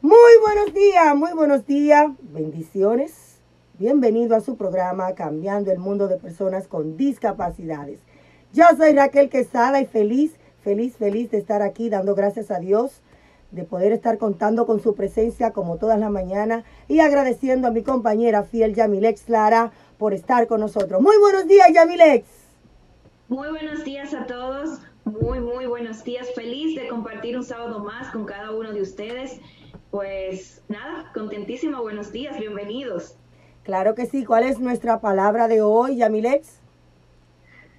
Muy buenos días, muy buenos días, bendiciones. Bienvenido a su programa Cambiando el Mundo de Personas con Discapacidades. Yo soy Raquel Quesada y feliz, feliz, feliz de estar aquí dando gracias a Dios de poder estar contando con su presencia como todas las mañanas y agradeciendo a mi compañera fiel Yamilex Lara por estar con nosotros. Muy buenos días, Yamilex. Muy buenos días a todos. Muy, muy buenos días. Feliz de compartir un sábado más con cada uno de ustedes. Pues nada, contentísima. Buenos días, bienvenidos. Claro que sí. ¿Cuál es nuestra palabra de hoy, Yamilex?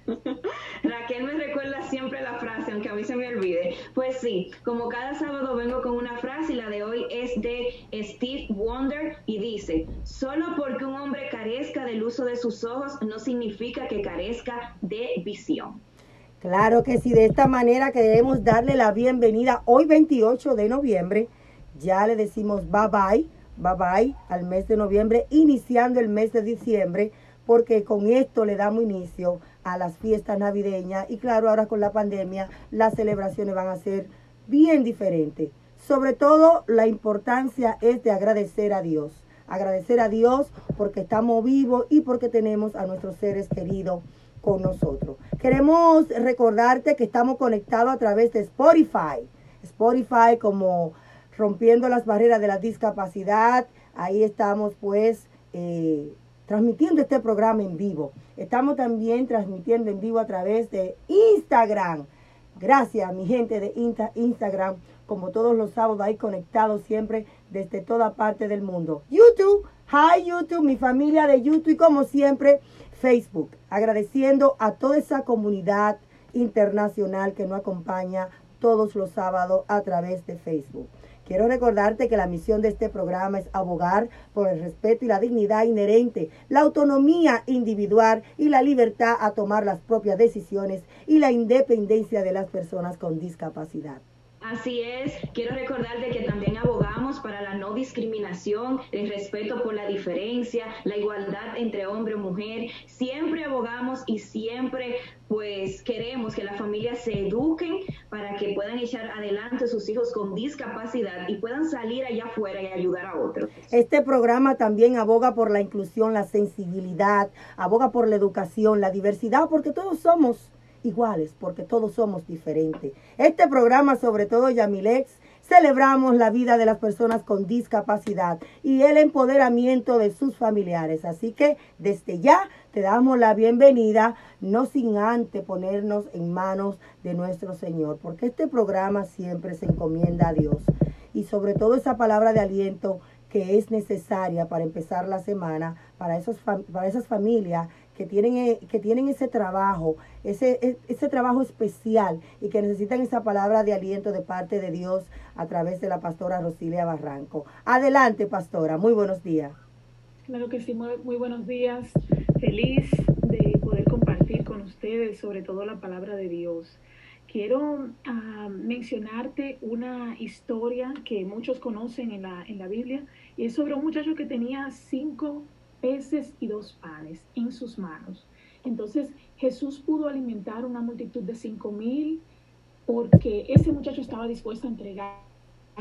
Raquel me recuerda siempre la frase, aunque a mí se me olvide. Pues sí, como cada sábado vengo con una frase y la de hoy es de Steve Wonder y dice, solo porque un hombre carezca del uso de sus ojos no significa que carezca de visión. Claro que sí, de esta manera que debemos darle la bienvenida hoy 28 de noviembre. Ya le decimos bye bye, bye bye al mes de noviembre, iniciando el mes de diciembre, porque con esto le damos inicio a las fiestas navideñas y claro, ahora con la pandemia las celebraciones van a ser bien diferentes. Sobre todo la importancia es de agradecer a Dios. Agradecer a Dios porque estamos vivos y porque tenemos a nuestros seres queridos con nosotros. Queremos recordarte que estamos conectados a través de Spotify. Spotify como rompiendo las barreras de la discapacidad. Ahí estamos pues eh, transmitiendo este programa en vivo. Estamos también transmitiendo en vivo a través de Instagram. Gracias, mi gente de Instagram, como todos los sábados ahí conectados siempre desde toda parte del mundo. YouTube, hi YouTube, mi familia de YouTube y como siempre Facebook. Agradeciendo a toda esa comunidad internacional que nos acompaña todos los sábados a través de Facebook. Quiero recordarte que la misión de este programa es abogar por el respeto y la dignidad inherente, la autonomía individual y la libertad a tomar las propias decisiones y la independencia de las personas con discapacidad. Así es, quiero recordarte que también abogamos para la no discriminación, el respeto por la diferencia, la igualdad entre hombre y mujer. Siempre abogamos y siempre pues queremos que las familias se eduquen para que puedan echar adelante sus hijos con discapacidad y puedan salir allá afuera y ayudar a otros. Este programa también aboga por la inclusión, la sensibilidad, aboga por la educación, la diversidad, porque todos somos iguales porque todos somos diferentes. Este programa, sobre todo Yamilex, celebramos la vida de las personas con discapacidad y el empoderamiento de sus familiares. Así que desde ya te damos la bienvenida, no sin antes ponernos en manos de nuestro Señor, porque este programa siempre se encomienda a Dios. Y sobre todo esa palabra de aliento que es necesaria para empezar la semana para, esos, para esas familias que tienen, eh, que tienen ese trabajo, ese, e, ese trabajo especial y que necesitan esa palabra de aliento de parte de Dios a través de la pastora Rosilia Barranco. Adelante, pastora, muy buenos días. Claro que sí, muy, buenos días. Feliz de poder compartir con ustedes sobre todo la palabra de Dios. Quiero ah, mencionarte una historia que muchos conocen en la, en la Biblia y es sobre un muchacho que tenía cinco peces y dos panes en sus manos. Entonces Jesús pudo alimentar una multitud de cinco mil porque ese muchacho estaba dispuesto a entregar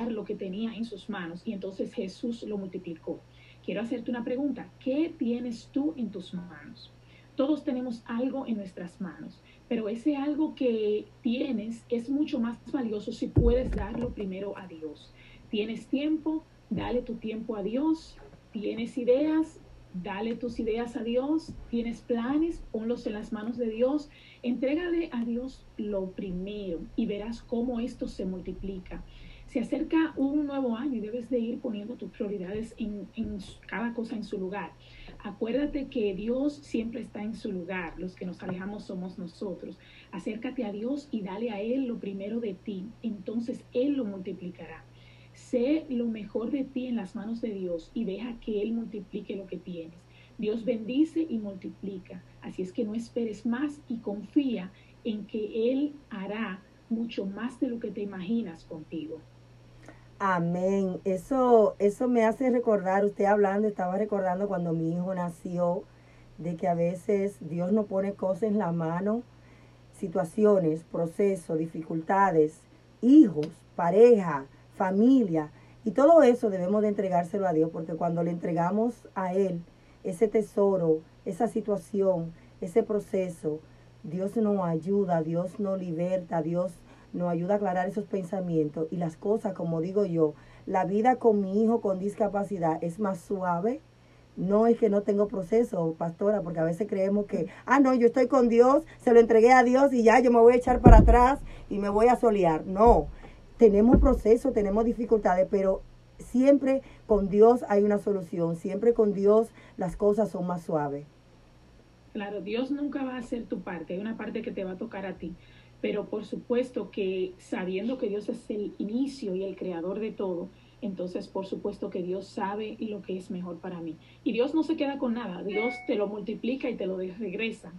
lo que tenía en sus manos y entonces Jesús lo multiplicó. Quiero hacerte una pregunta. ¿Qué tienes tú en tus manos? Todos tenemos algo en nuestras manos, pero ese algo que tienes es mucho más valioso si puedes darlo primero a Dios. Tienes tiempo, dale tu tiempo a Dios. Tienes ideas, Dale tus ideas a Dios, tienes planes, ponlos en las manos de Dios, entrégale a Dios lo primero y verás cómo esto se multiplica. Se acerca un nuevo año y debes de ir poniendo tus prioridades en, en cada cosa en su lugar. Acuérdate que Dios siempre está en su lugar, los que nos alejamos somos nosotros. Acércate a Dios y dale a Él lo primero de ti, entonces Él lo multiplicará. Sé lo mejor de ti en las manos de Dios y deja que Él multiplique lo que tienes. Dios bendice y multiplica. Así es que no esperes más y confía en que Él hará mucho más de lo que te imaginas contigo. Amén. Eso, eso me hace recordar, usted hablando, estaba recordando cuando mi hijo nació, de que a veces Dios no pone cosas en la mano situaciones, procesos, dificultades, hijos, pareja, familia, y todo eso debemos de entregárselo a Dios, porque cuando le entregamos a Él ese tesoro, esa situación, ese proceso, Dios nos ayuda, Dios nos liberta, Dios nos ayuda a aclarar esos pensamientos y las cosas, como digo yo, la vida con mi hijo con discapacidad es más suave. No es que no tengo proceso, pastora, porque a veces creemos que, ah, no, yo estoy con Dios, se lo entregué a Dios y ya yo me voy a echar para atrás y me voy a solear. No, tenemos proceso, tenemos dificultades, pero siempre con Dios hay una solución, siempre con Dios las cosas son más suaves. Claro, Dios nunca va a hacer tu parte, hay una parte que te va a tocar a ti, pero por supuesto que sabiendo que Dios es el inicio y el creador de todo, entonces por supuesto que Dios sabe lo que es mejor para mí. Y Dios no se queda con nada, Dios te lo multiplica y te lo regresa.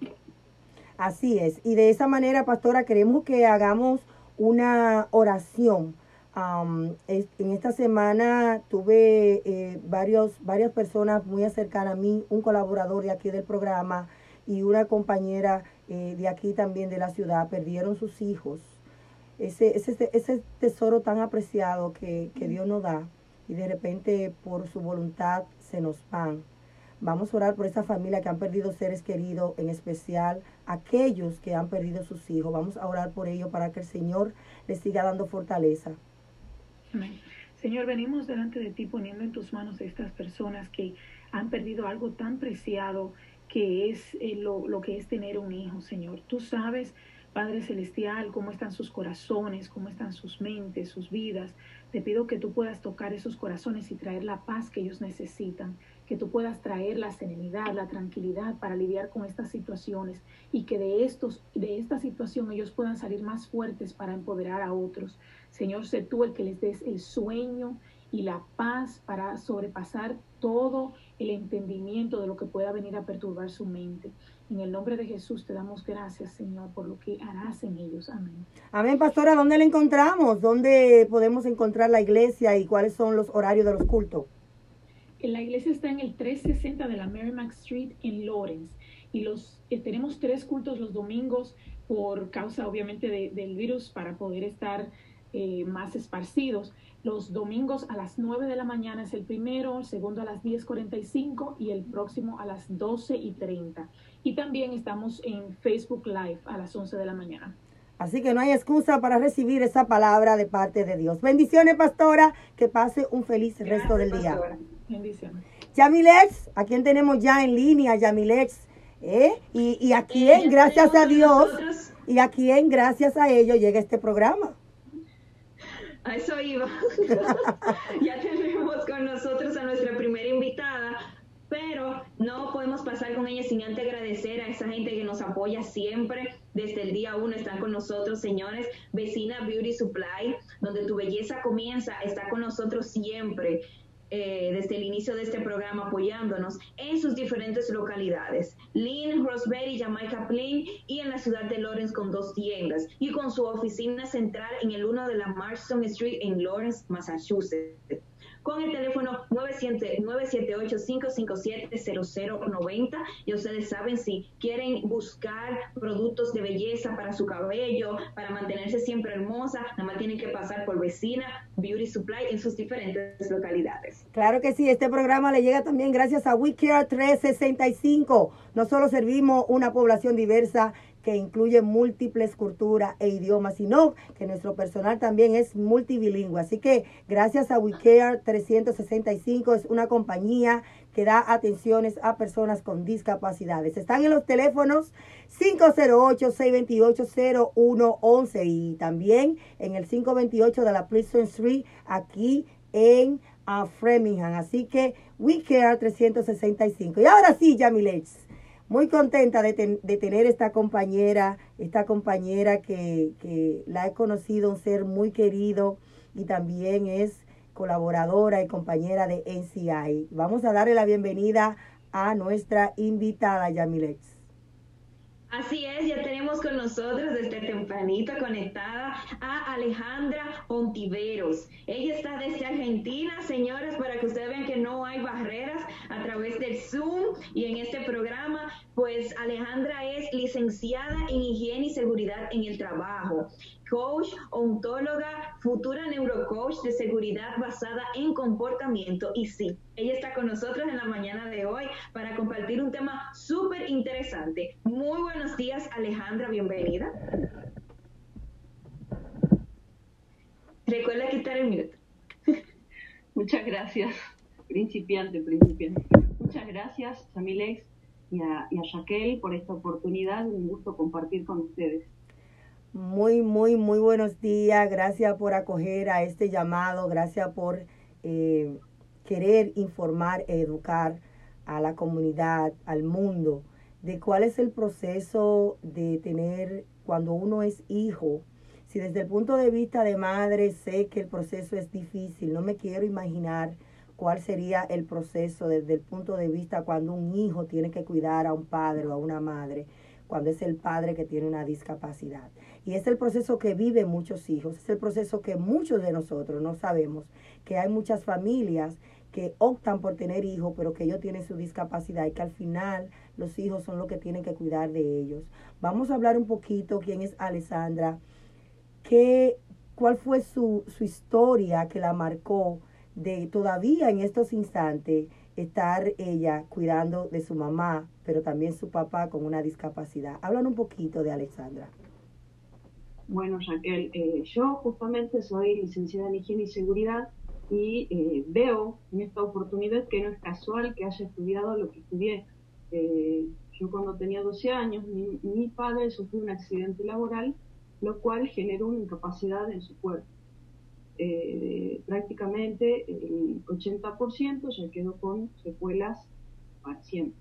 Así es, y de esa manera, pastora, queremos que hagamos una oración. en esta semana tuve eh, varios, varias personas muy cercanas a mí, un colaborador de aquí del programa y una compañera eh, de aquí también de la ciudad, perdieron sus hijos. Ese, ese, ese tesoro tan apreciado que, que Dios nos da y de repente por su voluntad se nos van. Vamos a orar por esa familia que han perdido seres queridos, en especial aquellos que han perdido sus hijos. Vamos a orar por ellos para que el Señor les siga dando fortaleza. Amén. Señor, venimos delante de ti poniendo en tus manos a estas personas que han perdido algo tan preciado que es eh, lo, lo que es tener un hijo, Señor. Tú sabes Padre Celestial, cómo están sus corazones, cómo están sus mentes, sus vidas. Te pido que tú puedas tocar esos corazones y traer la paz que ellos necesitan, que tú puedas traer la serenidad, la tranquilidad para lidiar con estas situaciones y que de estos de esta situación ellos puedan salir más fuertes para empoderar a otros. Señor, sé tú el que les des el sueño y la paz para sobrepasar todo el entendimiento de lo que pueda venir a perturbar su mente. En el nombre de Jesús te damos gracias, Señor, por lo que harás en ellos. Amén. Amén, pastora. ¿Dónde la encontramos? ¿Dónde podemos encontrar la iglesia y cuáles son los horarios de los cultos? La iglesia está en el 360 de la Merrimack Street en Lawrence y los eh, tenemos tres cultos los domingos por causa obviamente del virus para poder estar eh, más esparcidos. Los domingos a las 9 de la mañana es el primero, el segundo a las 10.45 y el próximo a las 12.30. Y también estamos en Facebook Live a las 11 de la mañana. Así que no hay excusa para recibir esa palabra de parte de Dios. Bendiciones, pastora. Que pase un feliz resto del día. Bendiciones. Yamilex, ¿a quién tenemos ya en línea, Yamilex? ¿Eh? Y, y a quién, gracias a Dios, y a quién, gracias a ello, llega este programa. A eso iba. ya tenemos con nosotros a nuestra primera invitada, pero no podemos pasar con ella sin antes agradecer a esa gente que nos apoya siempre. Desde el día uno están con nosotros, señores. Vecina Beauty Supply, donde tu belleza comienza, está con nosotros siempre. Eh, desde el inicio de este programa apoyándonos en sus diferentes localidades. Lynn, Roseberry, Jamaica Plain y en la ciudad de Lawrence con dos tiendas y con su oficina central en el 1 de la Marston Street en Lawrence, Massachusetts con el teléfono 978-557-0090. Y ustedes saben si quieren buscar productos de belleza para su cabello, para mantenerse siempre hermosa, nada más tienen que pasar por vecina Beauty Supply en sus diferentes localidades. Claro que sí, este programa le llega también gracias a WeCare 365. No solo servimos una población diversa, que incluye múltiples culturas e idiomas, sino que nuestro personal también es multilingüe. Así que gracias a WeCare 365 es una compañía que da atenciones a personas con discapacidades. Están en los teléfonos 508-628-0111 y también en el 528 de la Prison Street aquí en uh, Framingham. Así que WeCare 365. Y ahora sí, Yamilex muy contenta de, tener esta compañera, esta compañera que, que, la he conocido, un ser muy querido y también es colaboradora y compañera de NCI. Vamos a darle la bienvenida a nuestra invitada, Yamilex. Así es, ya tenemos con nosotros desde tempranito conectada a Alejandra Ontiveros. Ella está desde Argentina, señoras, para que ustedes vean que no hay barreras a través del Zoom y en este programa, pues Alejandra es licenciada en higiene y seguridad en el trabajo coach, ontóloga, futura neurocoach de seguridad basada en comportamiento. Y sí, ella está con nosotros en la mañana de hoy para compartir un tema súper interesante. Muy buenos días, Alejandra, bienvenida. Recuerda quitar el minuto. Muchas gracias, principiante, principiante. Muchas gracias, Samilex y a, y a Jaquel por esta oportunidad. Un gusto compartir con ustedes. Muy, muy, muy buenos días. Gracias por acoger a este llamado. Gracias por eh, querer informar, educar a la comunidad, al mundo, de cuál es el proceso de tener cuando uno es hijo. Si desde el punto de vista de madre sé que el proceso es difícil, no me quiero imaginar cuál sería el proceso desde el punto de vista cuando un hijo tiene que cuidar a un padre o a una madre, cuando es el padre que tiene una discapacidad. Y es el proceso que viven muchos hijos, es el proceso que muchos de nosotros no sabemos, que hay muchas familias que optan por tener hijos, pero que ellos tienen su discapacidad y que al final los hijos son los que tienen que cuidar de ellos. Vamos a hablar un poquito quién es Alessandra, qué, cuál fue su, su historia que la marcó de todavía en estos instantes estar ella cuidando de su mamá, pero también su papá con una discapacidad. Hablan un poquito de Alessandra. Bueno, Raquel, eh, yo justamente soy licenciada en higiene y seguridad y eh, veo en esta oportunidad que no es casual que haya estudiado lo que estudié. Eh, yo cuando tenía 12 años, mi, padre sufrió un accidente laboral, lo cual generó una incapacidad en su cuerpo. prácticamente el 80% ya quedó con secuelas para siempre.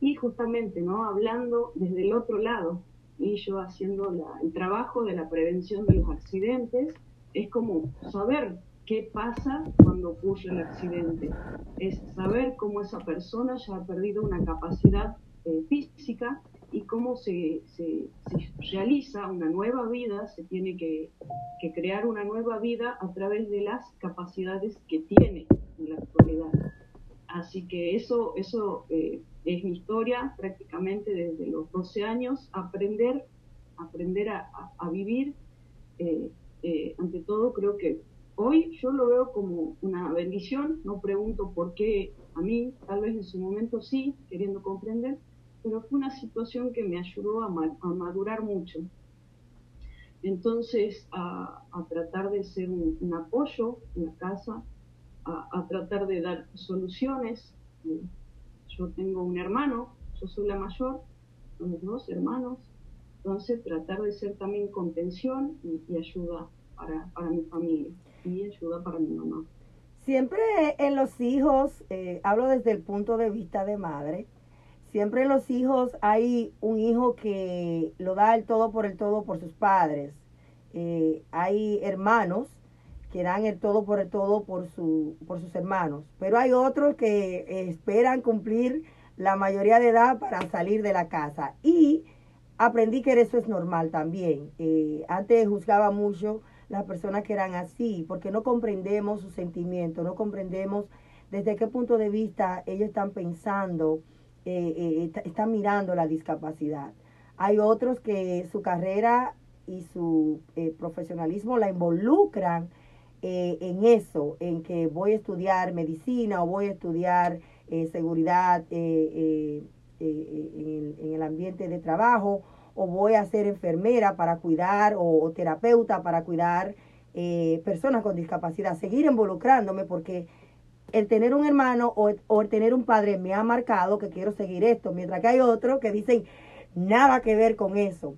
Y justamente, ¿no? Hablando desde el otro lado, y yo haciendo el trabajo de la prevención de los accidentes, es como saber qué pasa cuando ocurre el accidente, es saber cómo esa persona ya ha perdido una capacidad eh, física y cómo se, se, realiza una nueva vida, se tiene que, que, crear una nueva vida a través de las capacidades que tiene en la actualidad. Así que eso, eso eh, es mi historia prácticamente desde los 12 años, aprender, aprender a, vivir. Eh, eh, ante todo, creo que hoy yo lo veo como una bendición, no pregunto por qué a mí, tal vez en su momento sí, queriendo comprender, pero fue una situación que me ayudó a, madurar mucho. Entonces, a, tratar de ser un, apoyo en la casa, a, tratar de dar soluciones. Yo tengo un hermano, yo soy la mayor, somos dos hermanos, entonces tratar de ser también contención y, ayuda para, para, mi familia y ayuda para mi mamá. Siempre en los hijos, eh, hablo desde el punto de vista de madre, siempre en los hijos hay un hijo que lo da el todo por el todo por sus padres. Eh, hay hermanos que dan el todo por el todo por, su, por sus hermanos. Pero hay otros que esperan cumplir la mayoría de edad para salir de la casa. Y aprendí que eso es normal también. Eh, antes juzgaba mucho las personas que eran así, porque no comprendemos sus sentimientos, no comprendemos desde qué punto de vista ellos están pensando, eh, eh, están mirando la discapacidad. Hay otros que su carrera y su profesionalismo la involucran eh, en eso, en que voy a estudiar medicina o voy a estudiar eh, seguridad eh, en el, ambiente de trabajo o voy a ser enfermera para cuidar o, terapeuta para cuidar personas con discapacidad, seguir involucrándome porque el tener un hermano o, o, el tener un padre me ha marcado que quiero seguir esto, mientras que hay otros que dicen nada que ver con eso.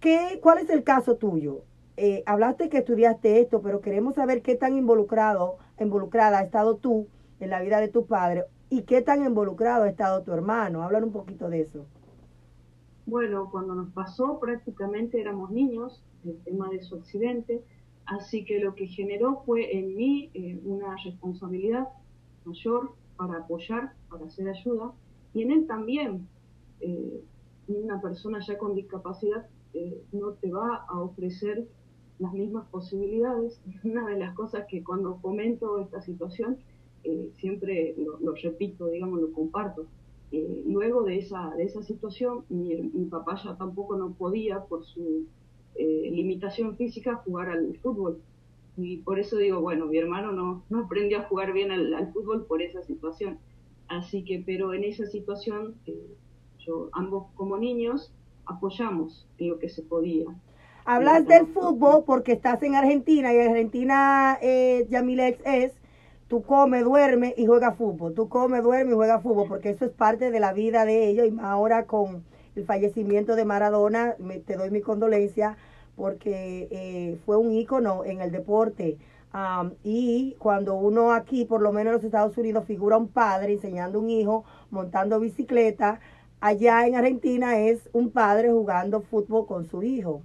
¿Qué, ¿Cuál es el caso tuyo? Eh, hablaste que estudiaste esto, pero queremos saber qué tan involucrado, involucrada ha estado tú en la vida de tu padre y qué tan involucrado ha estado tu hermano. Hablar un poquito de eso. Bueno, cuando nos pasó prácticamente éramos niños, el tema de su accidente, así que lo que generó fue en mí eh, una responsabilidad mayor para apoyar, para hacer ayuda, y en él también, eh, una persona ya con discapacidad no te va a ofrecer las mismas posibilidades. Una de las cosas que cuando comento esta situación, eh, siempre lo, repito, digamos, lo comparto. luego de esa, de esa situación, mi, papá ya tampoco no podía, por su limitación física, jugar al fútbol. Y por eso digo, bueno, mi hermano no, no aprendió a jugar bien al, fútbol por esa situación. Así que, pero en esa situación ambos como niños apoyamos lo que se podía. Hablas del fútbol porque estás en Argentina y en Argentina, eh, Yamilex, es tú comes, duermes y juegas fútbol. Tú comes, duermes y juegas fútbol porque eso es parte de la vida de ellos. Y ahora con el fallecimiento de Maradona, me, te doy mi condolencia porque eh, fue un ícono en el deporte. y cuando uno aquí, por lo menos en los Estados Unidos, figura un padre enseñando a un hijo montando bicicleta, allá en Argentina es un padre jugando fútbol con su hijo.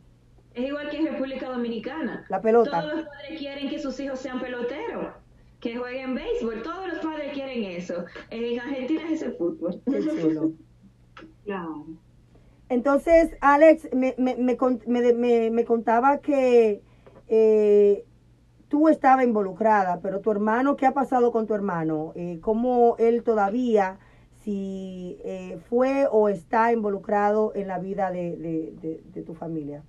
Es igual que en República Dominicana. La pelota. Todos los padres quieren que sus hijos sean peloteros, que jueguen béisbol. Todos los padres quieren eso. En Argentina es el fútbol. claro. Entonces, Alex me, me, me, me contaba que eh, tú estabas involucrada, pero tu hermano, ¿qué ha pasado con tu hermano? Eh, ¿Cómo él todavía si eh, fue o está involucrado en la vida de, tu familia.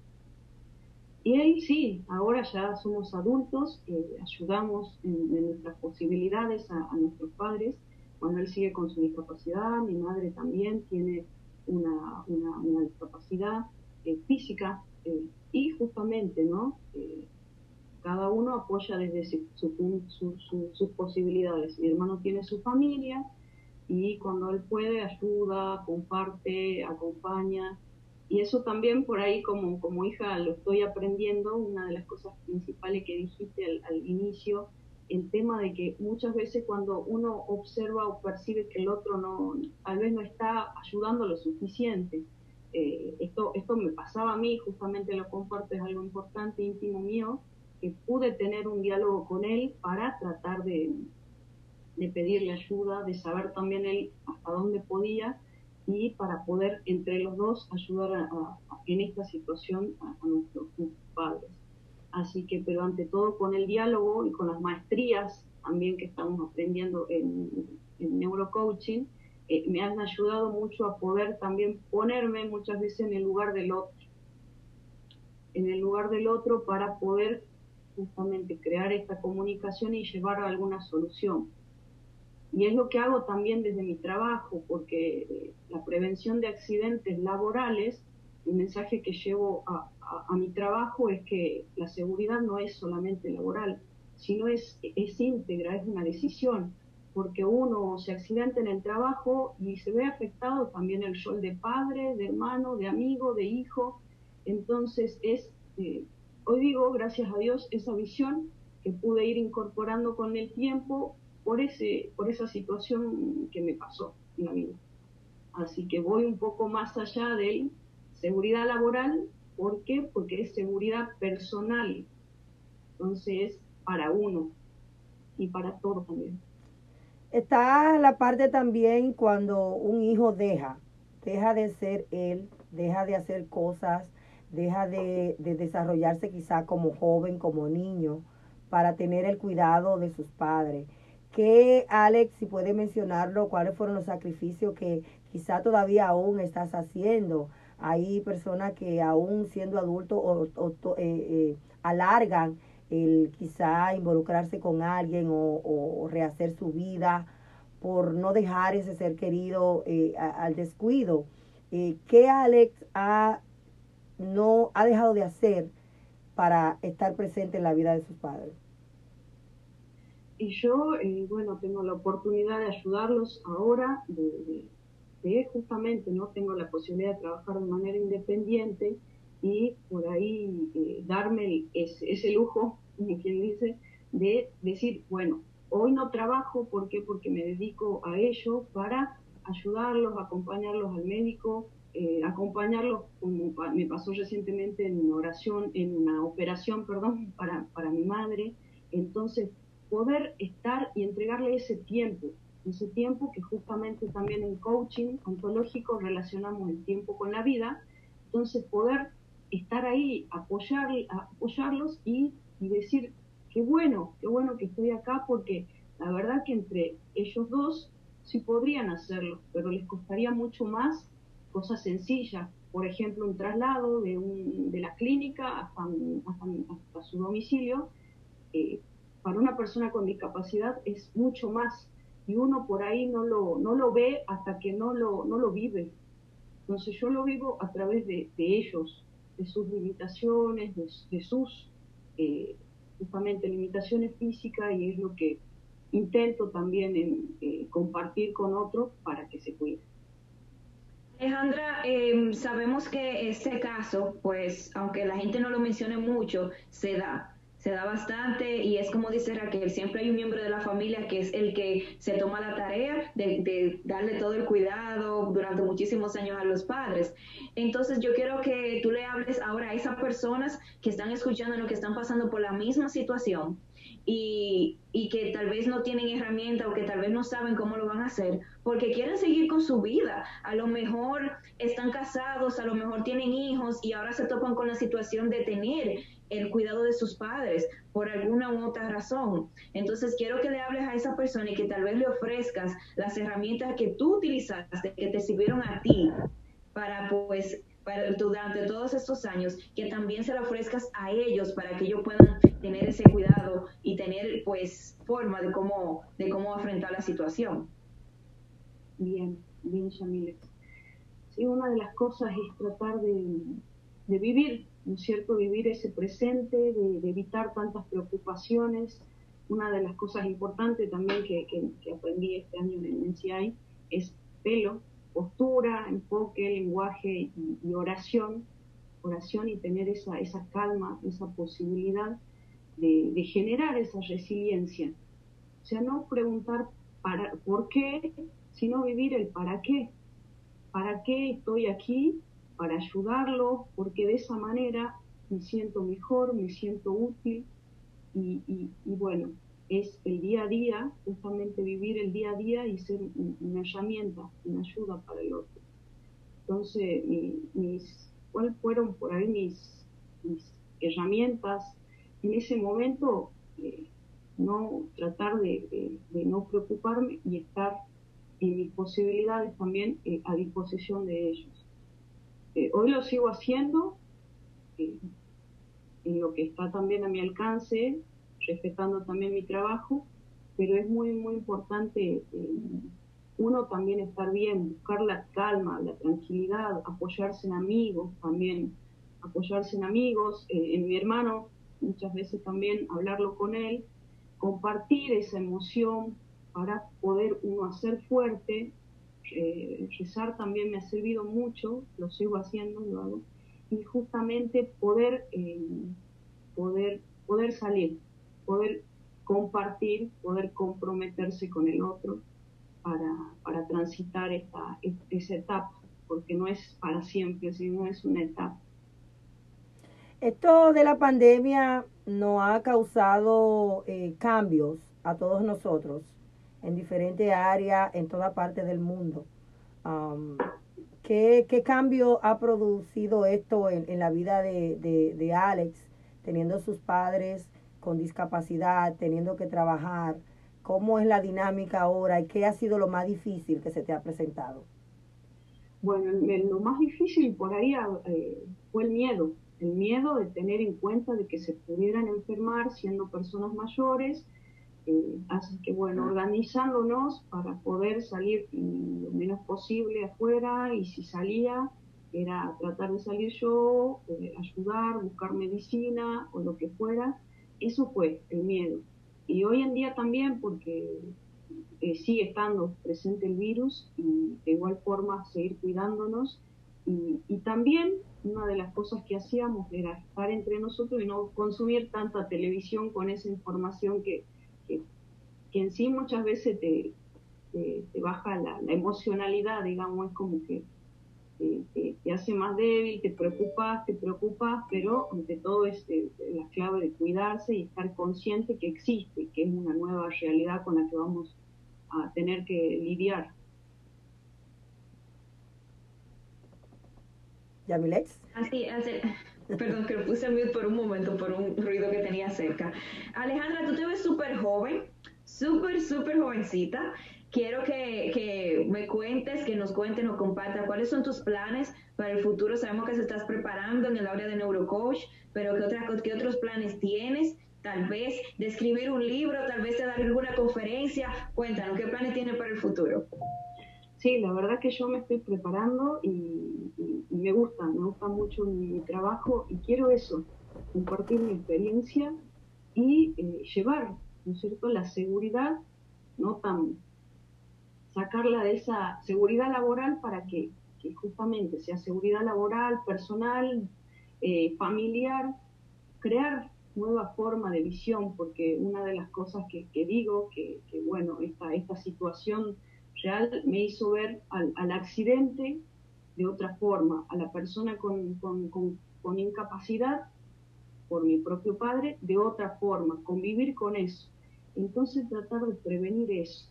Y ahí sí, ahora ya somos adultos, eh, ayudamos en, nuestras posibilidades a, nuestros padres. Cuando él sigue con su discapacidad, mi madre también tiene una, discapacidad eh, física y justamente, ¿no? cada uno apoya desde sus posibilidades. Mi hermano tiene su familia, y cuando él puede ayuda, comparte, acompaña. Y eso también por ahí como, como hija lo estoy aprendiendo, una de las cosas principales que dijiste al, inicio, el tema de que muchas veces cuando uno observa o percibe que el otro no, tal vez no está ayudando lo suficiente, eh, esto, esto me pasaba a mí, justamente lo comparto, es algo importante, íntimo mío, que pude tener un diálogo con él para tratar de, de pedirle ayuda, de saber también él hasta dónde podía y para poder entre los dos ayudar a, en esta situación a, nuestros padres. Así que, pero ante todo con el diálogo y con las maestrías también que estamos aprendiendo en, neurocoaching, eh, me han ayudado mucho a poder también ponerme muchas veces en el lugar del otro, en el lugar del otro para poder justamente crear esta comunicación y llevar a alguna solución. Y es lo que hago también desde mi trabajo, porque eh, la prevención de accidentes laborales, el mensaje que llevo a, mi trabajo es que la seguridad no es solamente laboral, sino es, es íntegra, es una decisión, porque uno se accidenta en el trabajo y se ve afectado también el rol de padre, de hermano, de amigo, de hijo. Entonces es, eh, hoy digo, gracias a Dios, esa visión que pude ir incorporando con el tiempo por, ese, por esa situación que me pasó en la vida. Así que voy un poco más allá de seguridad laboral. ¿Por qué? Porque es seguridad personal. Entonces, para uno y para todos también. Está la parte también cuando un hijo deja, deja de ser él, deja de hacer cosas, deja de, de desarrollarse quizá como joven, como niño, para tener el cuidado de sus padres. ¿Qué, Alex, si puede mencionarlo, cuáles fueron los sacrificios que quizá todavía aún estás haciendo? Hay personas que aún siendo adultos o, eh, eh, alargan el quizá involucrarse con alguien o, rehacer su vida por no dejar ese ser querido eh, al descuido. ¿Qué Alex ha, no ha dejado de hacer para estar presente en la vida de sus padres? Y yo, eh, bueno, tengo la oportunidad de ayudarlos ahora, de, justamente, ¿no? Tengo la posibilidad de trabajar de manera independiente y por ahí eh, darme ese, lujo, como quien dice, de decir, bueno, hoy no trabajo, ¿por qué? Porque me dedico a ello para ayudarlos, acompañarlos al médico, eh, acompañarlos, como me pasó recientemente en una oración, en una operación, perdón, para, para mi madre. Entonces, poder estar y entregarle ese tiempo, ese tiempo, que justamente también en coaching ontológico relacionamos el tiempo con la vida, entonces poder estar ahí, apoyar, apoyarlos y, decir, qué bueno, qué bueno que estoy acá porque la verdad que entre ellos dos sí podrían hacerlo, pero les costaría mucho más cosas sencillas, por ejemplo, un traslado de, un, de la clínica hasta, hasta, su domicilio, eh, para una persona con discapacidad es mucho más y uno por ahí no lo, no lo ve hasta que no lo, no lo vive. Entonces yo lo vivo a través de, ellos, de sus limitaciones, de, sus eh, justamente limitaciones físicas y es lo que intento también en, eh, compartir con otros para que se cuiden. Alejandra, em, sabemos que este caso, pues, aunque la gente no lo mencione mucho, se da se da bastante y es como dice Raquel, siempre hay un miembro de la familia que es el que se toma la tarea de, darle todo el cuidado durante muchísimos años a los padres. Entonces yo quiero que tú le hables ahora a esas personas que están escuchando lo que están pasando por la misma situación y, y que tal vez no tienen herramienta o que tal vez no saben cómo lo van a hacer porque quieren seguir con su vida. A lo mejor están casados, a lo mejor tienen hijos y ahora se topan con la situación de tener el cuidado de sus padres por alguna u otra razón. Entonces quiero que le hables a esa persona y que tal vez le ofrezcas las herramientas que tú utilizaste, que te sirvieron a ti para pues durante todos estos años, que también se la ofrezcas a ellos para que ellos puedan tener ese cuidado y tener pues forma de cómo, de cómo afrontar la situación. Bien, bien, Shamile. Sí, una de las cosas es tratar de, de vivir ¿no es cierto? Vivir ese presente, de, evitar tantas preocupaciones. Una de las cosas importantes también que, aprendí este año en el NCI es pelo, postura, enfoque, lenguaje y, oración, oración y tener esa, esa calma, esa posibilidad de, generar esa resiliencia. O sea, no preguntar para, por qué, sino vivir el para qué. ¿Para qué estoy aquí? Para ayudarlo, porque de esa manera me siento mejor, me siento útil y, bueno, es el día a día, justamente vivir el día a día y ser una herramienta, una ayuda para el otro. Entonces, mis, ¿cuáles fueron por ahí mis, herramientas? En ese momento, eh, no tratar de, no preocuparme y estar en mis posibilidades también eh, a disposición de ellos. Eh, hoy lo sigo haciendo eh, en lo que está también a mi alcance, respetando también mi trabajo, pero es muy, muy importante eh, uno también estar bien, buscar la calma, la tranquilidad, apoyarse en amigos también, apoyarse en amigos, en mi hermano, muchas veces también hablarlo con él, compartir esa emoción para poder uno hacer fuerte eh, también me ha servido mucho, lo sigo haciendo, lo hago, y justamente poder, eh, poder, poder salir, poder compartir, poder comprometerse con el otro para, para transitar esta, esa etapa, porque no es para siempre, sino es una etapa. Esto de la pandemia no ha causado eh, cambios a todos nosotros en diferentes áreas en toda parte del mundo. Um, ¿qué, cambio ha producido esto en, la vida de, Alex, teniendo sus padres con discapacidad, teniendo que trabajar? ¿Cómo es la dinámica ahora y qué ha sido lo más difícil que se te ha presentado? Bueno, lo más difícil por ahí eh, fue el miedo, el miedo de tener en cuenta de que se pudieran enfermar siendo personas mayores, eh, así que bueno, organizándonos para poder salir lo menos posible afuera y si salía era tratar de salir yo, eh, ayudar, buscar medicina o lo que fuera. Eso fue el miedo. Y hoy en día también porque eh, sigue estando presente el virus y de igual forma seguir cuidándonos. Y, y también una de las cosas que hacíamos era estar entre nosotros y no consumir tanta televisión con esa información que, que en sí muchas veces te, te, baja la, emocionalidad, digamos, es como que te, hace más débil, te preocupas, te preocupas, pero ante todo es eh, la clave de cuidarse y estar consciente que existe, que es una nueva realidad con la que vamos a tener que lidiar. Yamilex. Así, así. Perdón, que lo puse a mute por un momento, por un ruido que tenía cerca. Alejandra, tú te ves súper joven, súper, súper jovencita. Quiero que, que, me cuentes, que nos cuentes, nos compartas cuáles son tus planes para el futuro. Sabemos que se estás preparando en el área de neurocoach, pero ¿qué, otra, ¿qué otros planes tienes? Tal vez de escribir un libro, tal vez de dar alguna conferencia. Cuéntanos, ¿qué planes tienes para el futuro? Sí, la verdad que yo me estoy preparando y, me gusta, me gusta mucho mi, trabajo y quiero eso, compartir mi experiencia y eh, llevar, ¿no es cierto?, la seguridad, no tan, sacarla de esa seguridad laboral para que, justamente sea seguridad laboral, personal, eh, familiar, crear nueva forma de visión, porque una de las cosas que, digo, que, bueno, esta, esta situación real me hizo ver al, accidente de otra forma, a la persona con, con, incapacidad por mi propio padre de otra forma, convivir con eso. Entonces tratar de prevenir eso.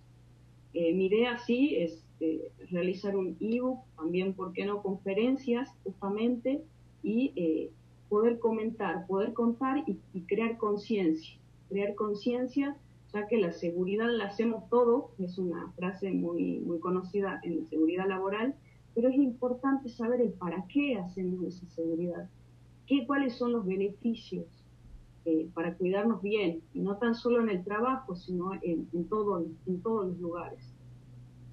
Eh, mi idea sí es eh, realizar un ebook, también, ¿por qué no? Conferencias, justamente, y eh, poder comentar, poder contar y, crear conciencia. Crear conciencia ya que la seguridad la hacemos todos, es una frase muy, muy conocida en seguridad laboral, pero es importante saber el para qué hacemos esa seguridad, qué, cuáles son los beneficios eh, para cuidarnos bien, y no tan solo en el trabajo, sino en, en, todo, en todos los lugares.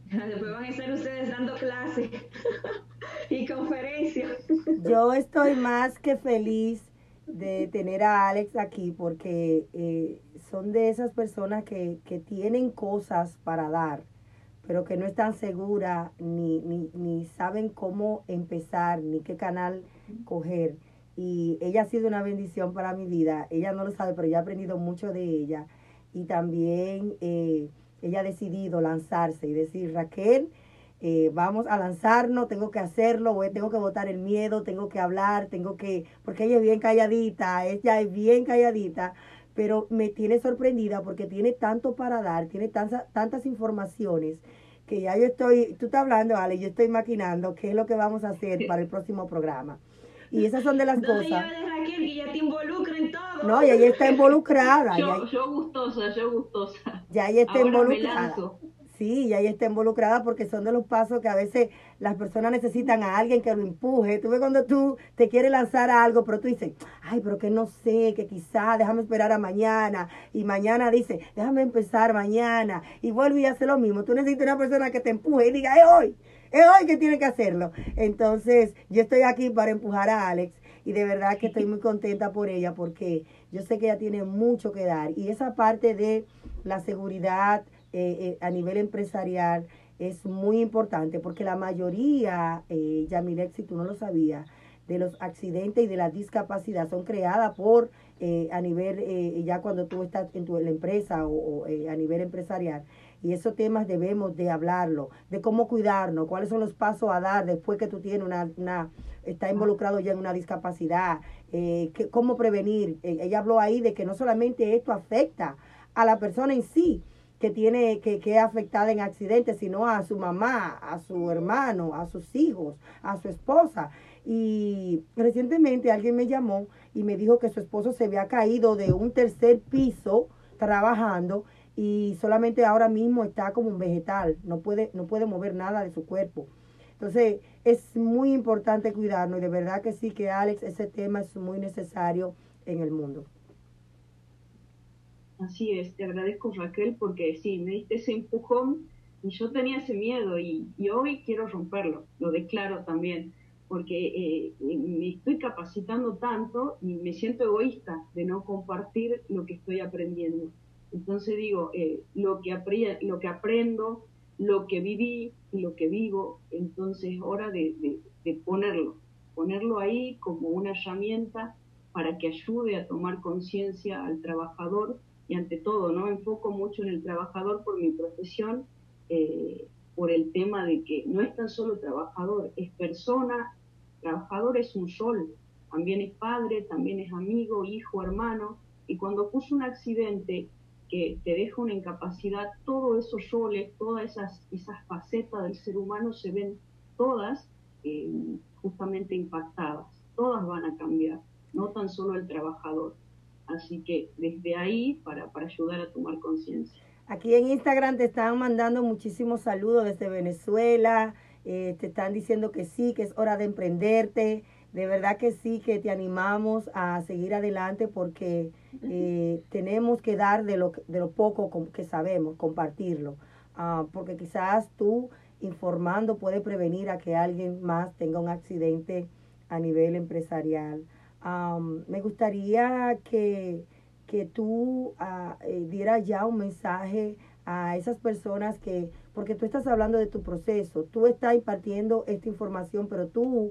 Después van a estar ustedes dando clases y conferencias. Yo estoy más que feliz de tener a Alex aquí porque eh, son de esas personas que, que, tienen cosas para dar, pero que no están seguras ni, ni, ni saben cómo empezar, ni qué canal coger. Y ella ha sido una bendición para mi vida. Ella no lo sabe, pero yo he aprendido mucho de ella. Y también eh, ella ha decidido lanzarse y decir, Raquel, eh, vamos a lanzarnos, tengo que hacerlo, tengo que botar el miedo, tengo que hablar, tengo que, porque ella es bien calladita, ella es bien calladita, pero me tiene sorprendida porque tiene tanto para dar, tiene tantas, tantas informaciones que ya yo estoy, tú estás hablando, Ale, yo estoy maquinando qué es lo que vamos a hacer para el próximo programa. Y esas son de las cosas. Raquel, ya te involucra en todo. No, y ella está involucrada. yo, yo gustosa, yo gustosa. Ya ella está involucrada. Sí, y ahí está involucrada porque son de los pasos que a veces las personas necesitan a alguien que lo empuje. Tú ves cuando tú te quieres lanzar a algo, pero tú dices, ay, pero que no sé, que quizá déjame esperar a mañana. Y mañana dice, déjame empezar mañana. Y vuelve y hace lo mismo. Tú necesitas una persona que te empuje y diga, es hoy, es hoy que tiene que hacerlo. Entonces, yo estoy aquí para empujar a Alex y de verdad que estoy muy contenta por ella porque yo sé que ella tiene mucho que dar. Y esa parte de la seguridad, eh, eh, a nivel empresarial es muy importante porque la mayoría, eh, Yamilex, si tú no lo sabías, de los accidentes y de la discapacidad son creadas por eh, a nivel, ya cuando tú estás en tu la empresa o, a nivel empresarial. Y esos temas debemos de hablarlo, de cómo cuidarnos, cuáles son los pasos a dar después que tú tienes una, una está involucrado ya en una discapacidad, que, cómo prevenir. ella habló ahí de que no solamente esto afecta a la persona en sí, que tiene que, que es afectada en accidentes, sino a su mamá, a su hermano, a sus hijos, a su esposa. Y recientemente alguien me llamó y me dijo que su esposo se había caído de un tercer piso trabajando y solamente ahora mismo está como un vegetal, no puede, no puede mover nada de su cuerpo. Entonces es muy importante cuidarnos y de verdad que sí que Alex, ese tema es muy necesario en el mundo. Así es, te agradezco Raquel porque sí, me diste ese empujón y yo tenía ese miedo y, hoy quiero romperlo, lo declaro también, porque eh, me estoy capacitando tanto y me siento egoísta de no compartir lo que estoy aprendiendo. Entonces digo, eh, lo, que lo que aprendo, lo que viví y lo que vivo, entonces es hora de, de ponerlo, ponerlo ahí como una herramienta para que ayude a tomar conciencia al trabajador y ante todo, ¿no? Enfoco mucho en el trabajador por mi profesión, eh, por el tema de que no es tan solo trabajador, es persona, trabajador es un sol, también es padre, también es amigo, hijo, hermano, y cuando puso un accidente que te deja una incapacidad, todos esos roles, todas esas, esas facetas del ser humano se ven todas eh, justamente impactadas, todas van a cambiar, no tan solo el trabajador. Así que desde ahí, para, para ayudar a tomar conciencia. Aquí en Instagram te están mandando muchísimos saludos desde Venezuela, eh, te están diciendo que sí, que es hora de emprenderte, de verdad que sí, que te animamos a seguir adelante porque eh, tenemos que dar de lo, de lo poco que sabemos, compartirlo, ah, porque quizás tú informando puede prevenir a que alguien más tenga un accidente a nivel empresarial. me gustaría que, que tú uh, dieras ya un mensaje a esas personas que, porque tú estás hablando de tu proceso, tú estás impartiendo esta información, pero tú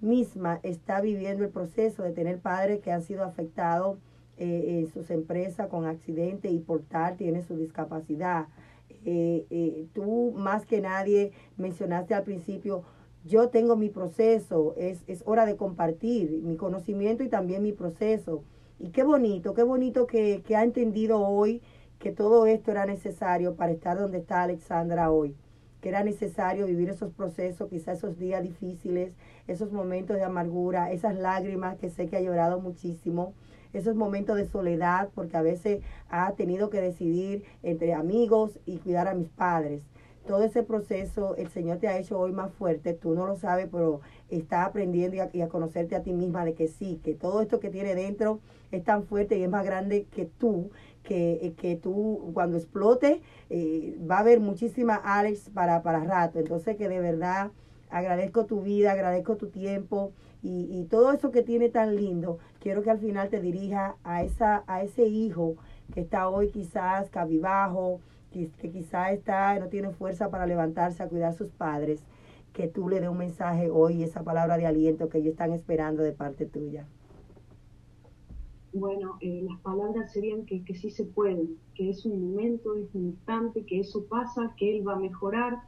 misma está viviendo el proceso de tener padres que han sido afectados eh, en sus empresas con accidente y por tal tiene su discapacidad. Eh, eh, tú más que nadie mencionaste al principio, yo tengo mi proceso, es, es hora de compartir mi conocimiento y también mi proceso. Y qué bonito, qué bonito que, que ha entendido hoy que todo esto era necesario para estar donde está Alexandra hoy que era necesario vivir esos procesos, quizás esos días difíciles, esos momentos de amargura, esas lágrimas que sé que ha llorado muchísimo, esos momentos de soledad, porque a veces ha tenido que decidir entre amigos y cuidar a mis padres. Todo ese proceso el Señor te ha hecho hoy más fuerte, tú no lo sabes, pero está aprendiendo y a, y a conocerte a ti misma de que sí, que todo esto que tiene dentro es tan fuerte y es más grande que tú que, eh, que tú cuando explote eh, va a haber muchísima Alex para, para rato. Entonces que de verdad agradezco tu vida, agradezco tu tiempo y, y, todo eso que tiene tan lindo. Quiero que al final te dirija a, esa, a ese hijo que está hoy quizás cabibajo, que, quizás está, no tiene fuerza para levantarse a cuidar a sus padres. Que tú le dé un mensaje hoy, esa palabra de aliento que ellos están esperando de parte tuya bueno, eh, las palabras serían que, sí se puede, que es un momento, es un instante, que eso pasa, que él va a mejorar,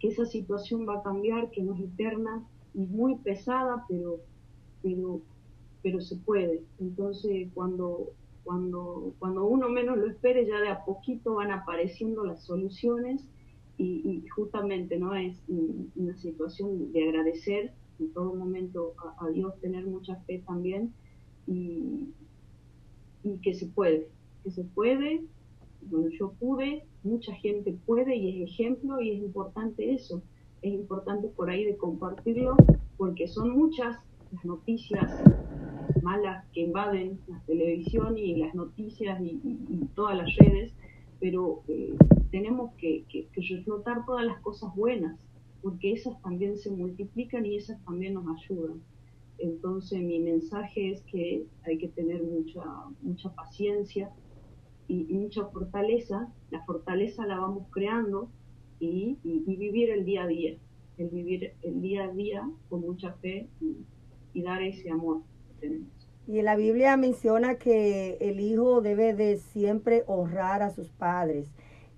que esa situación va a cambiar, que no es eterna, es muy pesada, pero, pero, pero se puede. Entonces, cuando, cuando, cuando uno menos lo espere, ya de a poquito van apareciendo las soluciones y, justamente no es una situación de agradecer en todo momento a, a Dios, tener mucha fe también y, y que se puede, que se puede, bueno, yo pude, mucha gente puede y es ejemplo y es importante eso, es importante por ahí de compartirlo porque son muchas las noticias malas que invaden la televisión y las noticias y, todas las redes, pero eh, tenemos que, que, que reflotar todas las cosas buenas, porque esas también se multiplican y esas también nos ayudan. Entonces mi mensaje es que hay que tener mucha, mucha paciencia y, mucha fortaleza. La fortaleza la vamos creando y, vivir el día a día, el vivir el día a día con mucha fe y, dar ese amor que tenemos. Y en la Biblia menciona que el hijo debe de siempre honrar a sus padres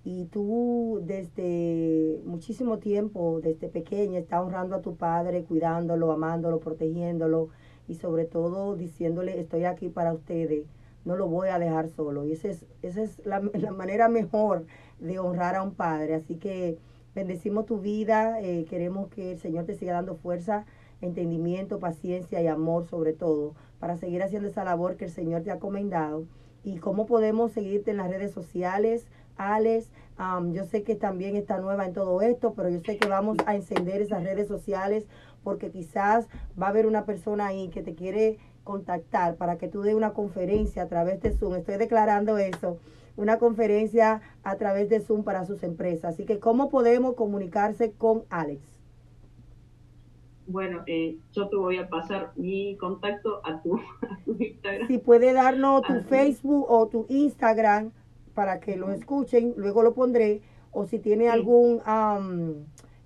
y tú desde muchísimo tiempo, desde pequeña, estás honrando a tu padre, cuidándolo, amándolo, protegiéndolo y sobre todo diciéndole, estoy aquí para ustedes, no lo voy a dejar solo. Y esa es, esa es la, la manera mejor de honrar a un padre. Así que bendecimos tu vida, eh, queremos que el Señor te siga dando fuerza, entendimiento, paciencia y amor sobre todo, para seguir haciendo esa labor que el Señor te ha comendado. Y cómo podemos seguirte en las redes sociales, Alex. yo sé que también está nueva en todo esto, pero yo sé que vamos a encender esas redes sociales porque quizás va a haber una persona ahí que te quiere contactar para que tú dé una conferencia a través de Zoom. Estoy declarando eso, una conferencia a través de Zoom para sus empresas. Así que, ¿cómo podemos comunicarse con Alex? Bueno, eh, yo te voy a pasar mi contacto a tu, Instagram. Si puede darnos tu Facebook o tu Instagram para que lo escuchen, luego lo pondré, o si tiene algún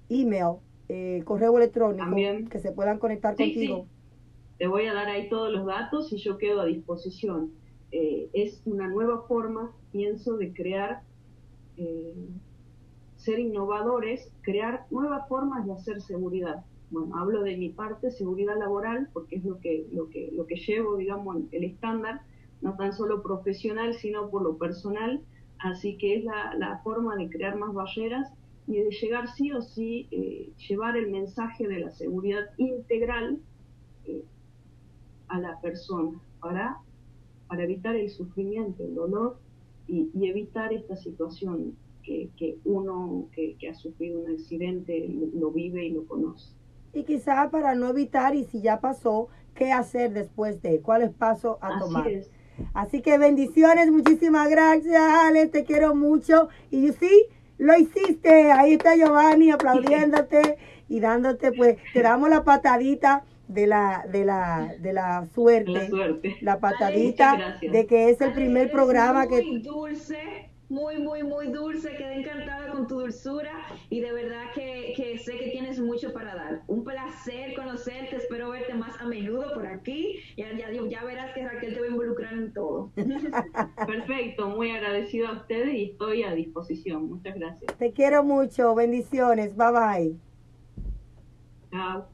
email, eh, correo electrónico, que se puedan conectar contigo. Te voy a dar ahí todos los datos y yo quedo a disposición. Eh, es una nueva forma, pienso, de crear, eh, ser innovadores, crear nuevas formas de hacer seguridad. Bueno, hablo de mi parte, seguridad laboral, porque es lo que, lo que, lo que llevo, digamos, el estándar, no tan solo profesional, sino por lo personal, Así que es la, forma de crear más barreras y de llegar sí o sí, eh, llevar el mensaje de la seguridad integral eh, a la persona para, para evitar el sufrimiento, el dolor y, evitar esta situación que, uno que, ha sufrido un accidente lo, vive y lo conoce. Y quizá para no evitar, y si ya pasó, ¿qué hacer después de? ¿Cuál es paso a tomar? Así que bendiciones, muchísimas gracias, Ale, te quiero mucho. Y sí, lo hiciste. Ahí está Giovanni aplaudiéndote y dándote, pues, te damos la patadita de la de la de la suerte, la, suerte. la patadita de que es el primer programa que dulce muy, muy, muy dulce. Quedé encantada con tu dulzura y de verdad que, que, sé que tienes mucho para dar. Un placer conocerte. Espero verte más a menudo por aquí. Ya, ya, ya verás que Raquel te va a involucrar en todo. Perfecto. Muy agradecido a ustedes y estoy a disposición. Muchas gracias. Te quiero mucho. Bendiciones. Bye bye. Chao.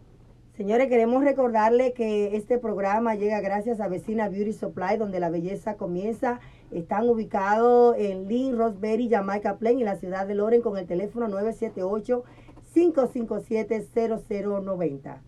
Señores, queremos recordarle que este programa llega gracias a Vecina Beauty Supply, donde la belleza comienza. Están ubicados en Lynn, Roseberry, Jamaica Plain, en la ciudad de Loren, con el teléfono 978-557-0090.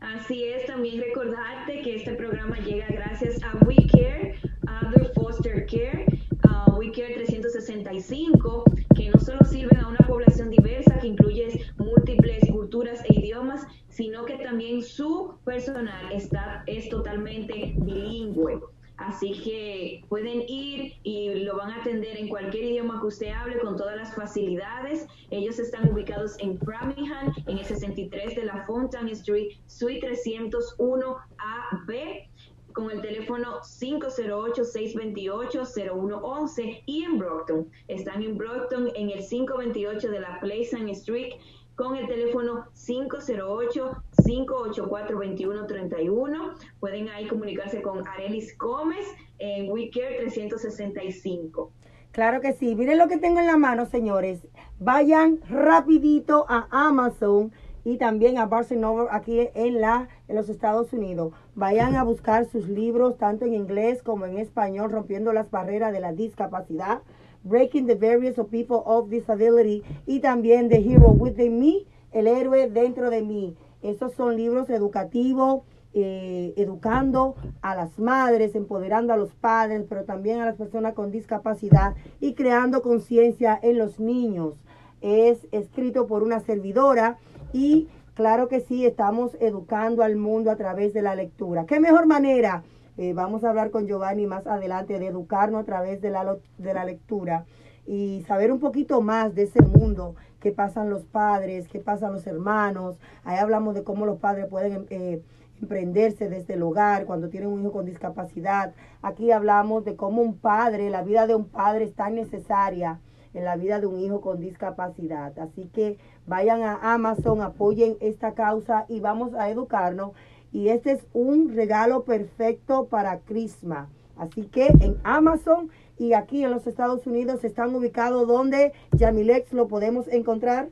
Así es, también recordarte que este programa llega gracias a WeCare, Other Foster Care, uh, WeCare 365, que no solo sirven a una población diversa que incluye múltiples culturas e idiomas, sino que también su personal está, es totalmente bilingüe. Así que pueden ir y lo van a atender en cualquier idioma que usted hable con todas las facilidades. Ellos están ubicados en Framingham, en el 63 de la Fountain Street, Suite 301 AB con el teléfono 508-628-0111 y en Brockton. Están en Brockton en el 528 de la Pleasant Street con el teléfono 508-584-2131. Pueden ahí comunicarse con Arelis Gómez en WeCare 365. Claro que sí. Miren lo que tengo en la mano, señores. Vayan rapidito a Amazon y también a Barcelona aquí en la en los Estados Unidos. Vayan a buscar sus libros tanto en inglés como en español, rompiendo las barreras de la discapacidad Breaking the Barriers of People of Disability y también The Hero Within Me, El héroe dentro de mí. Esos son libros educativos, eh, educando a las madres, empoderando a los padres, pero también a las personas con discapacidad y creando conciencia en los niños. Es escrito por una servidora y claro que sí, estamos educando al mundo a través de la lectura. ¿Qué mejor manera? Eh, vamos a hablar con Giovanni más adelante de educarnos a través de la, de la lectura y saber un poquito más de ese mundo que pasan los padres, que pasan los hermanos. Ahí hablamos de cómo los padres pueden eh, emprenderse desde el hogar cuando tienen un hijo con discapacidad. Aquí hablamos de cómo un padre, la vida de un padre es tan necesaria en la vida de un hijo con discapacidad. Así que vayan a Amazon, apoyen esta causa y vamos a educarnos y este es un regalo perfecto para Crisma. Así que en Amazon y aquí en los Estados Unidos están ubicados donde Yamilex lo podemos encontrar.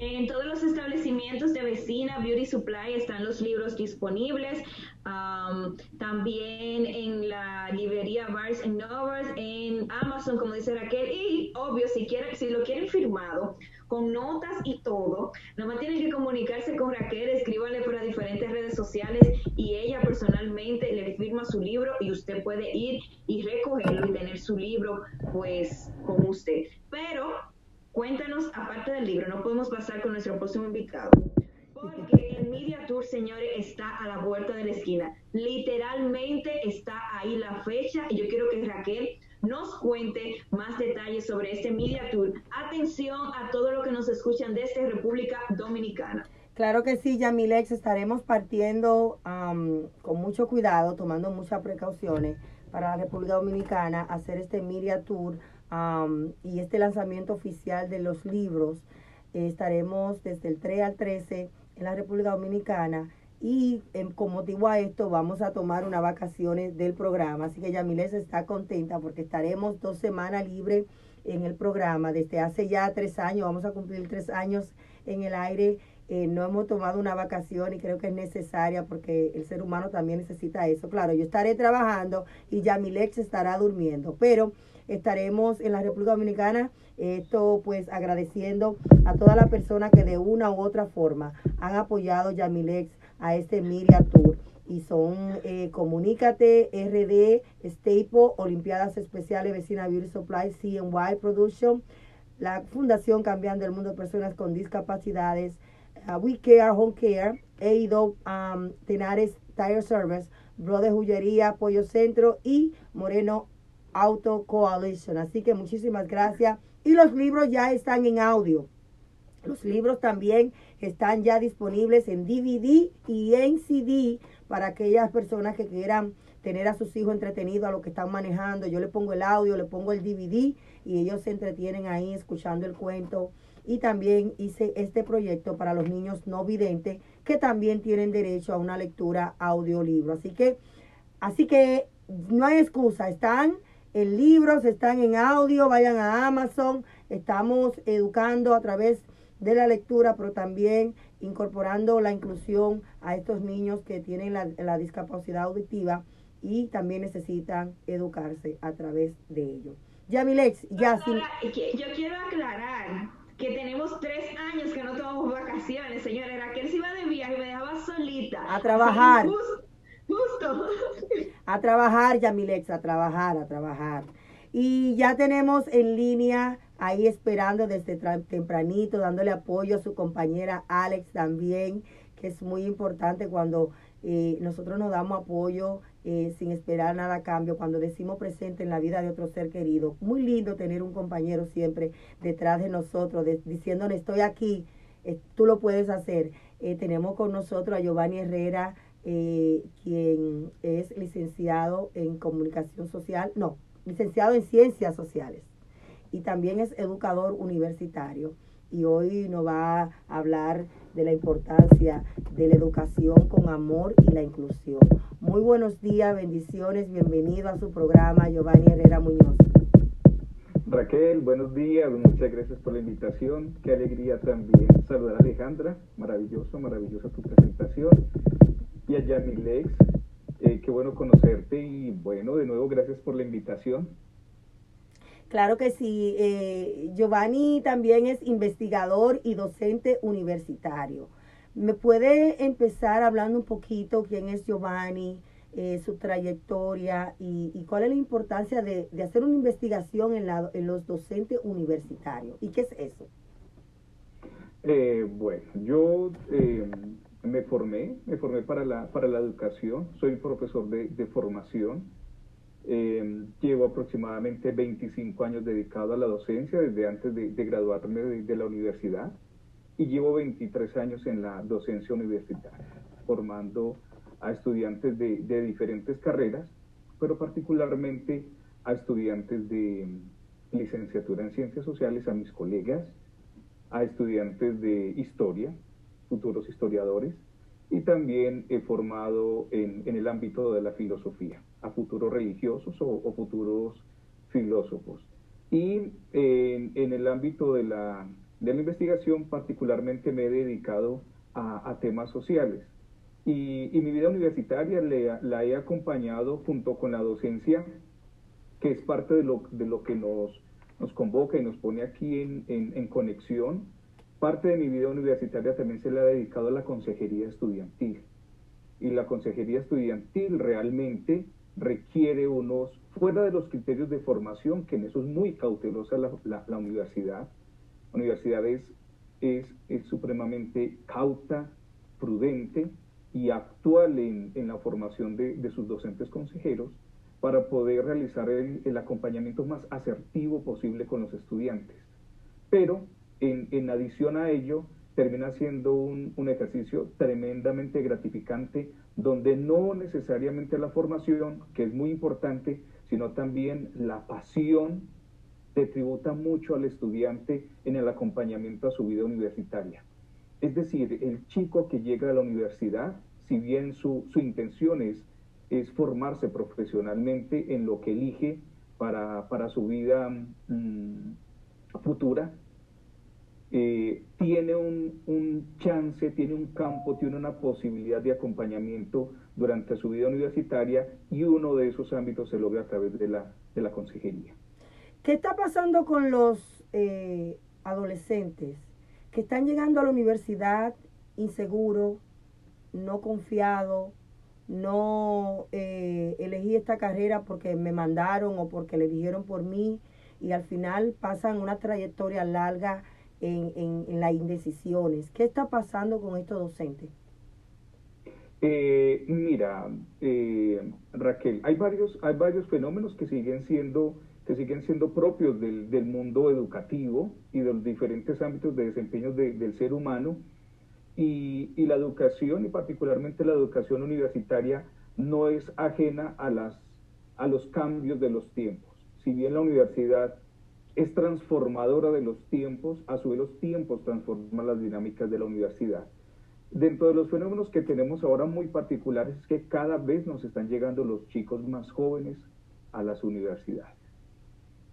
En todos los establecimientos de vecina Beauty Supply están los libros disponibles. también en la librería Bars and Novers, en Amazon, como dice Raquel. Y obvio, si, quieren, si lo quieren firmado, con notas y todo, nomás tienen que comunicarse con Raquel, escríbanle por las diferentes redes sociales y ella personalmente le firma su libro y usted puede ir y recogerlo y tener su libro pues con usted. Pero cuéntanos, aparte del libro, no podemos pasar con nuestro próximo invitado. Porque el Media Tour, señores, está a la puerta de la esquina. Literalmente está ahí la fecha y yo quiero que Raquel nos cuente más detalles sobre este Media Tour. Atención a todo lo que nos escuchan desde República Dominicana. Claro que sí, Yamilex, estaremos partiendo con mucho cuidado, tomando muchas precauciones para la República Dominicana, hacer este Media Tour y este lanzamiento oficial de los libros. estaremos desde el 3 al 13 en la República Dominicana y em, con motivo a esto vamos a tomar unas vacaciones del programa. Así que Yamiles está contenta porque estaremos dos semanas libres en el programa. Desde hace ya tres años, vamos a cumplir tres años en el aire eh, no hemos tomado una vacación y creo que es necesaria porque el ser humano también necesita eso. Claro, yo estaré trabajando y Yamilex estará durmiendo, pero estaremos en la República Dominicana, esto pues agradeciendo a todas las personas que de una u otra forma han apoyado Yamilex a este Miria Tour y son eh, Comunícate, RD, Staple, Olimpiadas Especiales, Vecina Beauty Supply, CNY Production, la Fundación Cambiando el Mundo de Personas con Discapacidades, uh, We Care, Home Care, Eido, um, Tenares Tire Service, Brother Jullería, Pollo Centro y Moreno Auto Coalition. Así que muchísimas gracias. Y los libros ya están en audio. Los libros también están ya disponibles en DVD y en CD para aquellas personas que quieran tener a sus hijos entretenidos a lo que están manejando. Yo le pongo el audio, le pongo el DVD y ellos se entretienen ahí escuchando el cuento. Y también hice este proyecto para los niños no videntes que también tienen derecho a una lectura audiolibro. Así que, así que no hay excusa, están en libros, están en audio, vayan a Amazon, estamos educando a través de la lectura, pero también incorporando la inclusión a estos niños que tienen la, discapacidad auditiva y también necesitan educarse a través de ello. Yamilex, ya sí. Yo quiero aclarar que tenemos tres años que no tomamos vacaciones, señora. Raquel se iba de viaje y me dejaba solita. A trabajar. justo. A trabajar, Yamilex, a trabajar, a trabajar. Y ya tenemos en línea ahí esperando desde tempranito, dándole apoyo a su compañera Alex también, que es muy importante cuando eh, nosotros nos damos apoyo eh, sin esperar nada a cambio, cuando decimos presente en la vida de otro ser querido. Muy lindo tener un compañero siempre detrás de nosotros, diciéndonos estoy aquí, eh, tú lo puedes hacer. tenemos con nosotros a Giovanni Herrera, quien es licenciado en comunicación social, no, licenciado en ciencias sociales y también es educador universitario. Y hoy nos va a hablar de la importancia de la educación con amor y la inclusión. Muy buenos días, bendiciones, bienvenido a su programa, Giovanni Herrera Muñoz. Raquel, buenos días, muchas gracias por la invitación. Qué alegría también saludar a Alejandra, maravilloso, maravillosa tu presentación. Y a Yamilex, eh, qué bueno conocerte y bueno, de nuevo gracias por la invitación. Claro que sí. Eh, Giovanni también es investigador y docente universitario. ¿Me puede empezar hablando un poquito quién es Giovanni, eh, su trayectoria y, cuál es la importancia de, hacer una investigación en, la, en, los docentes universitarios? ¿Y qué es eso? Eh, bueno, yo me formé, me formé para la, para la educación, soy profesor de, de formación eh, llevo aproximadamente 25 años dedicado a la docencia desde antes de, graduarme de, la universidad y llevo 23 años en la docencia universitaria, formando a estudiantes de, diferentes carreras, pero particularmente a estudiantes de licenciatura en ciencias sociales, a mis colegas, a estudiantes de historia, futuros historiadores, y también he formado en el ámbito de la filosofía a futuros religiosos o, futuros filósofos. Y en, el ámbito de la, de la, investigación particularmente me he dedicado a, temas sociales. Y, mi vida universitaria la he acompañado junto con la docencia, que es parte de lo, de lo que nos, nos convoca y nos pone aquí en, en, en conexión. Parte de mi vida universitaria también se la ha dedicado a la consejería estudiantil. Y la consejería estudiantil realmente requiere unos, fuera de los criterios de formación, que en eso es muy cautelosa la, la, universidad, universidad es, es, supremamente cauta, prudente y actual en, en la formación de, de, sus docentes consejeros para poder realizar el, el, acompañamiento más asertivo posible con los estudiantes. Pero en, en adición a ello, termina siendo un, un ejercicio tremendamente gratificante donde no necesariamente la formación, que es muy importante, sino también la pasión te tributa mucho al estudiante en el acompañamiento a su vida universitaria. Es decir, el chico que llega a la universidad, si bien su, su intención es, formarse profesionalmente en lo que elige para, para su vida mm, futura, eh, tiene un, un, chance, tiene un campo, tiene una posibilidad de acompañamiento durante su vida universitaria y uno de esos ámbitos se logra a través de la, de la consejería. ¿Qué está pasando con los eh, adolescentes que están llegando a la universidad inseguro, no confiado, no eh, elegí esta carrera porque me mandaron o porque le dijeron por mí y al final pasan una trayectoria larga en, en, las indecisiones. ¿Qué está pasando con estos docentes? Eh, mira, eh, Raquel, hay varios, hay varios fenómenos que siguen siendo, que siguen siendo propios del, del mundo educativo y de los diferentes ámbitos de desempeño del ser humano. Y, y, la educación, y particularmente la educación universitaria, no es ajena a, las, a los cambios de los tiempos. Si bien la universidad es transformadora de los tiempos, a su vez los tiempos transforman las dinámicas de la universidad. Dentro de los fenómenos que tenemos ahora muy particulares es que cada vez nos están llegando los chicos más jóvenes a las universidades.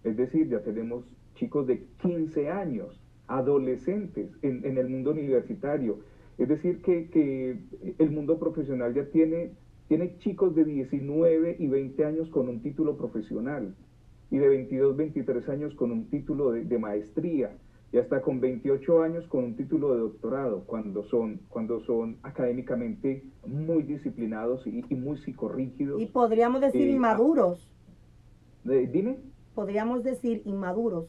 Es decir, ya tenemos chicos de 15 años, adolescentes en, en el mundo universitario. Es decir, que, que, el mundo profesional ya tiene, tiene chicos de 19 y 20 años con un título profesional y de 22, 23 años con un título de, maestría y hasta con 28 años con un título de doctorado, cuando son, cuando son académicamente muy disciplinados y, muy psicorrígidos. Y podríamos decir eh, inmaduros. dime. Podríamos decir inmaduros.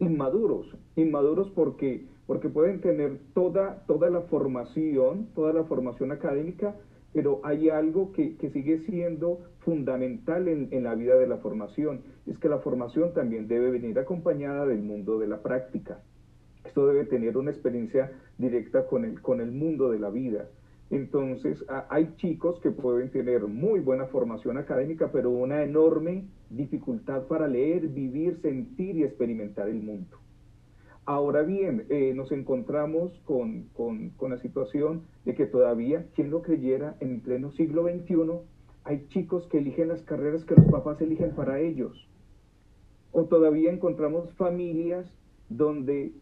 Inmaduros, inmaduros porque, porque pueden tener toda, toda la formación, toda la formación académica, pero hay algo que, que sigue siendo fundamental en, en, la vida de la formación, es que la formación también debe venir acompañada del mundo de la práctica. Esto debe tener una experiencia directa con el, con el mundo de la vida. Entonces, hay chicos que pueden tener muy buena formación académica, pero una enorme dificultad para leer, vivir, sentir y experimentar el mundo. Ahora bien, eh, nos encontramos con, la situación de que todavía, quien lo creyera, en pleno siglo XXI, hay chicos que eligen las carreras que los papás eligen para ellos. O todavía encontramos familias donde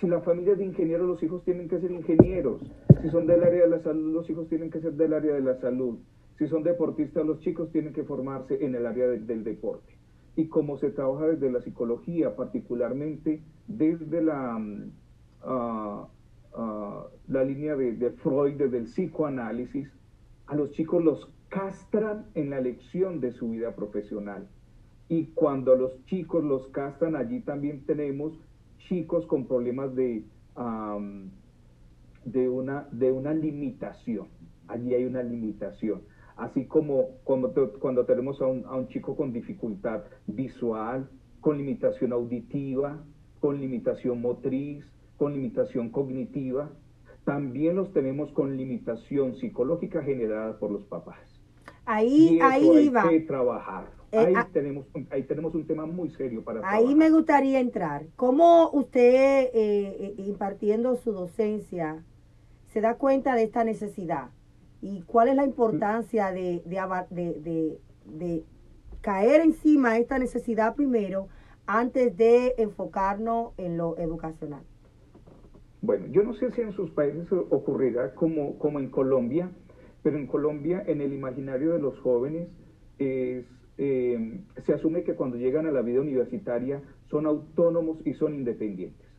si la familia es de ingenieros, los hijos tienen que ser ingenieros. Si son del área de la salud, los hijos tienen que ser del área de la salud. Si son deportistas, los chicos tienen que formarse en el área del deporte y cómo se trabaja desde la psicología, particularmente desde la, uh, uh, la línea de, de, Freud, desde el psicoanálisis, a los chicos los castran en la elección de su vida profesional. Y cuando los chicos los castran, allí también tenemos chicos con problemas de, um, de, una, de una limitación. Allí hay una limitación así como cuando, cuando tenemos a un, a un chico con dificultad visual, con limitación auditiva, con limitación motriz, con limitación cognitiva, también los tenemos con limitación psicológica generada por los papás. Ahí, ahí hay que trabajar. Eh, ahí, ah, tenemos, ahí tenemos un tema muy serio para Ahí me gustaría entrar. ¿Cómo usted, eh, eh, impartiendo su docencia, se da cuenta de esta necesidad? Y cuál es la importancia de, de, de, caer encima de esta necesidad primero antes de enfocarnos en lo educacional. Bueno, yo no sé si en sus países ocurrirá como, como en Colombia, pero en Colombia, en el imaginario de los jóvenes, es, eh, se asume que cuando llegan a la vida universitaria son autónomos y son independientes.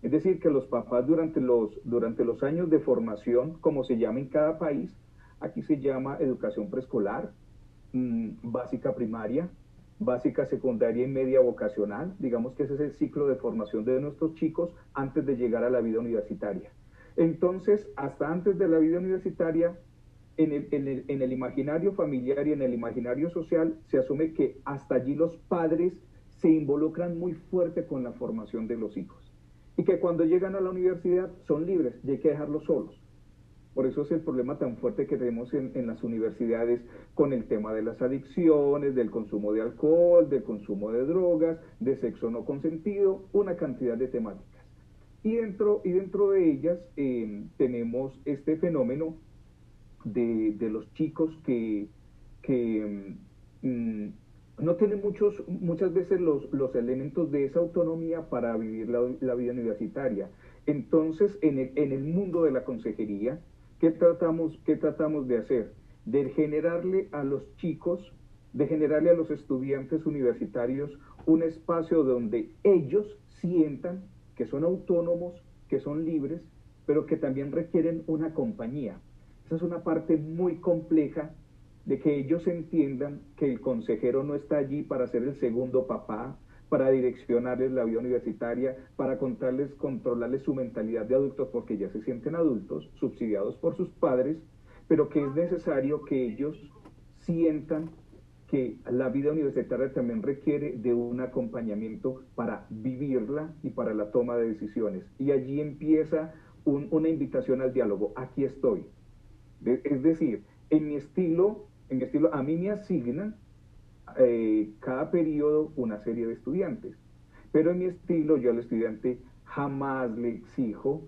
Es decir, que los papás durante los, durante los años de formación, como se llama en cada país, aquí se llama educación preescolar, mm, básica primaria, básica secundaria y media vocacional. Digamos que ese es el ciclo de formación de nuestros chicos antes de llegar a la vida universitaria. Entonces, hasta antes de la vida universitaria, en el, en, el, en el, imaginario familiar y en el imaginario social se asume que hasta allí los padres se involucran muy fuerte con la formación de los hijos y que cuando llegan a la universidad son libres y hay que dejarlos solos. Por eso es el problema tan fuerte que tenemos en, en, las universidades con el tema de las adicciones, del consumo de alcohol, del consumo de drogas, de sexo no consentido, una cantidad de temáticas. Y dentro, y dentro de ellas eh, tenemos este fenómeno de, de los chicos que, que mm, no tiene muchos, muchas veces los, los elementos de esa autonomía para vivir la, la vida universitaria. Entonces, en el, en el, mundo de la consejería, ¿qué tratamos, ¿qué tratamos de hacer? De generarle a los chicos, de generarle a los estudiantes universitarios un espacio donde ellos sientan que son autónomos, que son libres, pero que también requieren una compañía. Esa es una parte muy compleja de que ellos entiendan que el consejero no está allí para ser el segundo papá, para direccionarles la vida universitaria, para contarles, controlarles su mentalidad de adultos porque ya se sienten adultos, subsidiados por sus padres, pero que es necesario que ellos sientan que la vida universitaria también requiere de un acompañamiento para vivirla y para la toma de decisiones. Y allí empieza una invitación al diálogo. Aquí estoy. es decir, en mi estilo en estilo, a mí me asignan eh, cada periodo una serie de estudiantes, pero en mi estilo yo al estudiante jamás le exijo,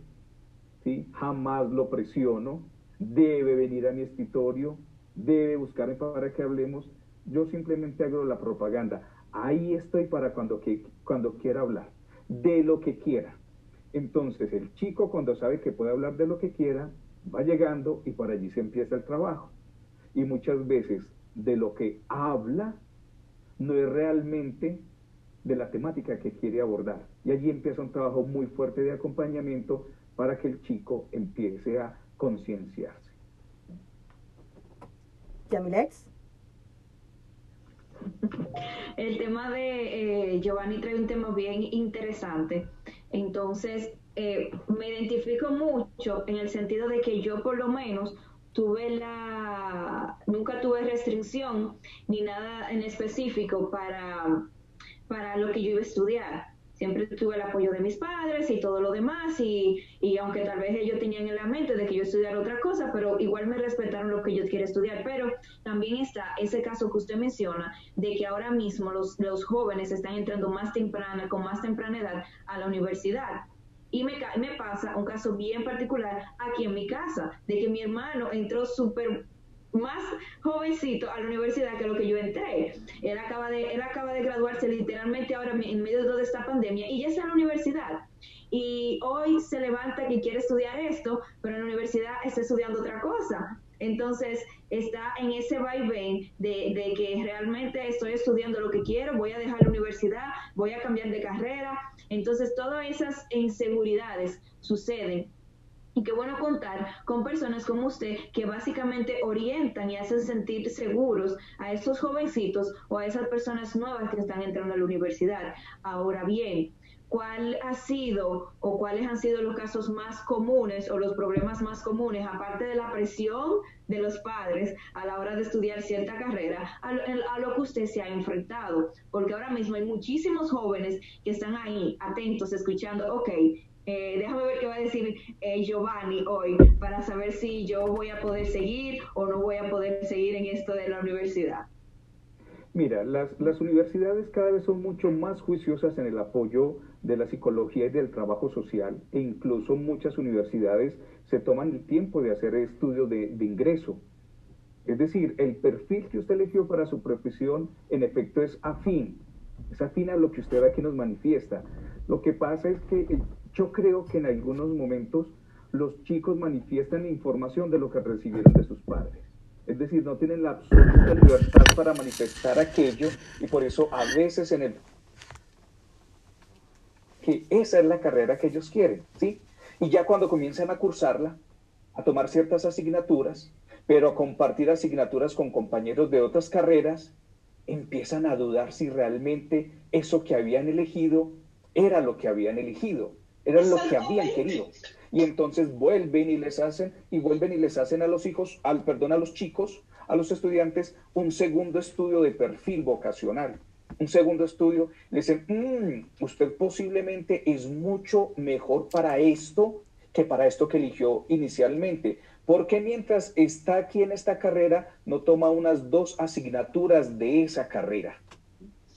jamás lo presiono, debe venir a mi escritorio, debe buscarme para que hablemos, yo simplemente hago la propaganda. Ahí estoy para cuando, cuando quiera hablar, de lo que quiera. Entonces el chico cuando sabe que puede hablar de lo que quiera, va llegando y por allí se empieza el trabajo y muchas veces de lo que habla no es realmente de la temática que quiere abordar. Y allí empieza un trabajo muy fuerte de acompañamiento para que el chico empiece a concienciarse. Yamilex. El tema de eh, Giovanni trae un tema bien interesante. Entonces, eh, me identifico mucho en el sentido de que yo por lo menos tuve la, nunca tuve restricción ni nada en específico para, para lo que yo iba a estudiar. Siempre tuve el apoyo de mis padres y todo lo demás y, y aunque tal vez ellos tenían en la mente de que yo estudiara otra cosa, pero igual me respetaron lo que yo quiero estudiar. Pero también está ese caso que usted menciona de que ahora mismo los, los jóvenes están entrando más temprana, con más temprana edad a la universidad y me, me pasa un caso bien particular aquí en mi casa, de que mi hermano entró súper más jovencito a la universidad que lo que yo entré. Él acaba de, él acaba de graduarse literalmente ahora en medio de toda esta pandemia y ya está en la universidad. Y hoy se levanta que quiere estudiar esto, pero en la universidad está estudiando otra cosa. Entonces está en ese vaivén de, de que realmente estoy estudiando lo que quiero, voy a dejar la universidad, voy a cambiar de carrera. Entonces todas esas inseguridades suceden y qué bueno contar con personas como usted que básicamente orientan y hacen sentir seguros a esos jovencitos o a esas personas nuevas que están entrando a la universidad. Ahora bien, cuál ha sido o cuáles han sido los casos más comunes o los problemas más comunes, aparte de la presión de los padres a la hora de estudiar cierta carrera, a, lo que usted se ha enfrentado. Porque ahora mismo hay muchísimos jóvenes que están ahí atentos, escuchando, ok, eh, déjame ver qué va a decir eh, Giovanni hoy para saber si yo voy a poder seguir o no voy a poder seguir en esto de la universidad. Mira, las, las universidades cada vez son mucho más juiciosas en el apoyo de la psicología y del trabajo social e incluso muchas universidades se toman el tiempo de hacer estudios de, ingreso. Es decir, el perfil que usted eligió para su profesión en efecto es afín, es afín a lo que usted aquí nos manifiesta. Lo que pasa es que eh, yo creo que en algunos momentos los chicos manifiestan información de lo que recibieron de sus padres. Es decir, no tienen la absoluta libertad para manifestar aquello y por eso a veces en el que esa es la carrera que ellos quieren, ¿sí? Y ya cuando comienzan a cursarla, a tomar ciertas asignaturas, pero a compartir asignaturas con compañeros de otras carreras, empiezan a dudar si realmente eso que habían elegido era lo que habían elegido, era lo que habían querido y entonces vuelven y les hacen y vuelven y les hacen a los hijos, al perdón, a los chicos, a los estudiantes un segundo estudio de perfil vocacional. Un segundo estudio, le dicen, mm, usted posiblemente es mucho mejor para esto que para esto que eligió inicialmente. Porque mientras está aquí en esta carrera, no toma unas dos asignaturas de esa carrera?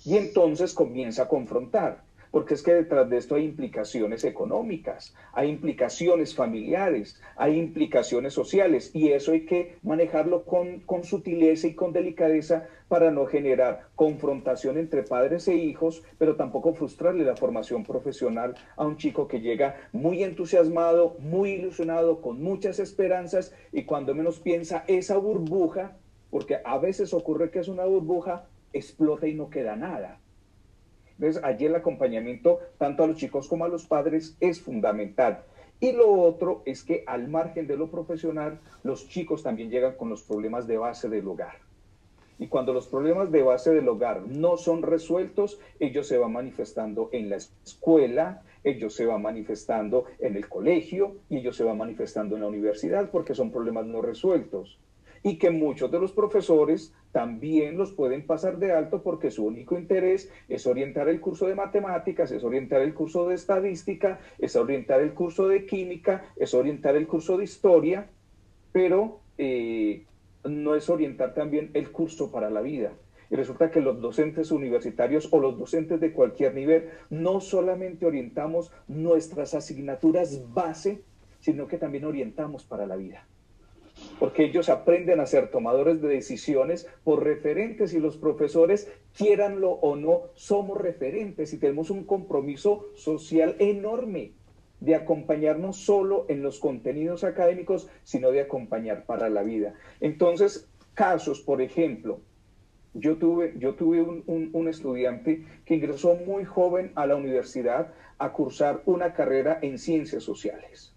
Y entonces comienza a confrontar porque es que detrás de esto hay implicaciones económicas, hay implicaciones familiares, hay implicaciones sociales y eso hay que manejarlo con, sutileza y con delicadeza para no generar confrontación entre padres e hijos, pero tampoco frustrarle la formación profesional a un chico que llega muy entusiasmado, muy ilusionado, con muchas esperanzas y cuando menos piensa esa burbuja, porque a veces ocurre que es una burbuja, explota y no queda nada. Entonces, allí el acompañamiento, tanto a los chicos como a los padres, es fundamental. Y lo otro es que al margen de lo profesional, los chicos también llegan con los problemas de base del hogar. Y cuando los problemas de base del hogar no son resueltos, ellos se van manifestando en la escuela, ellos se van manifestando en el colegio y ellos se van manifestando en la universidad porque son problemas no resueltos y que muchos de los profesores también los pueden pasar de alto porque su único interés es orientar el curso de matemáticas, es orientar el curso de estadística, es orientar el curso de química, es orientar el curso de historia, pero eh, no es orientar también el curso para la vida. Y resulta que los docentes universitarios o los docentes de cualquier nivel no solamente orientamos nuestras asignaturas base, sino que también orientamos para la vida porque ellos aprenden a ser tomadores de decisiones por referentes y los profesores, quieranlo o no, somos referentes y tenemos un compromiso social enorme de acompañar no solo en los contenidos académicos, sino de acompañar para la vida. Entonces, casos, por ejemplo, yo tuve, yo tuve un, estudiante que ingresó muy joven a la universidad a cursar una carrera en ciencias sociales.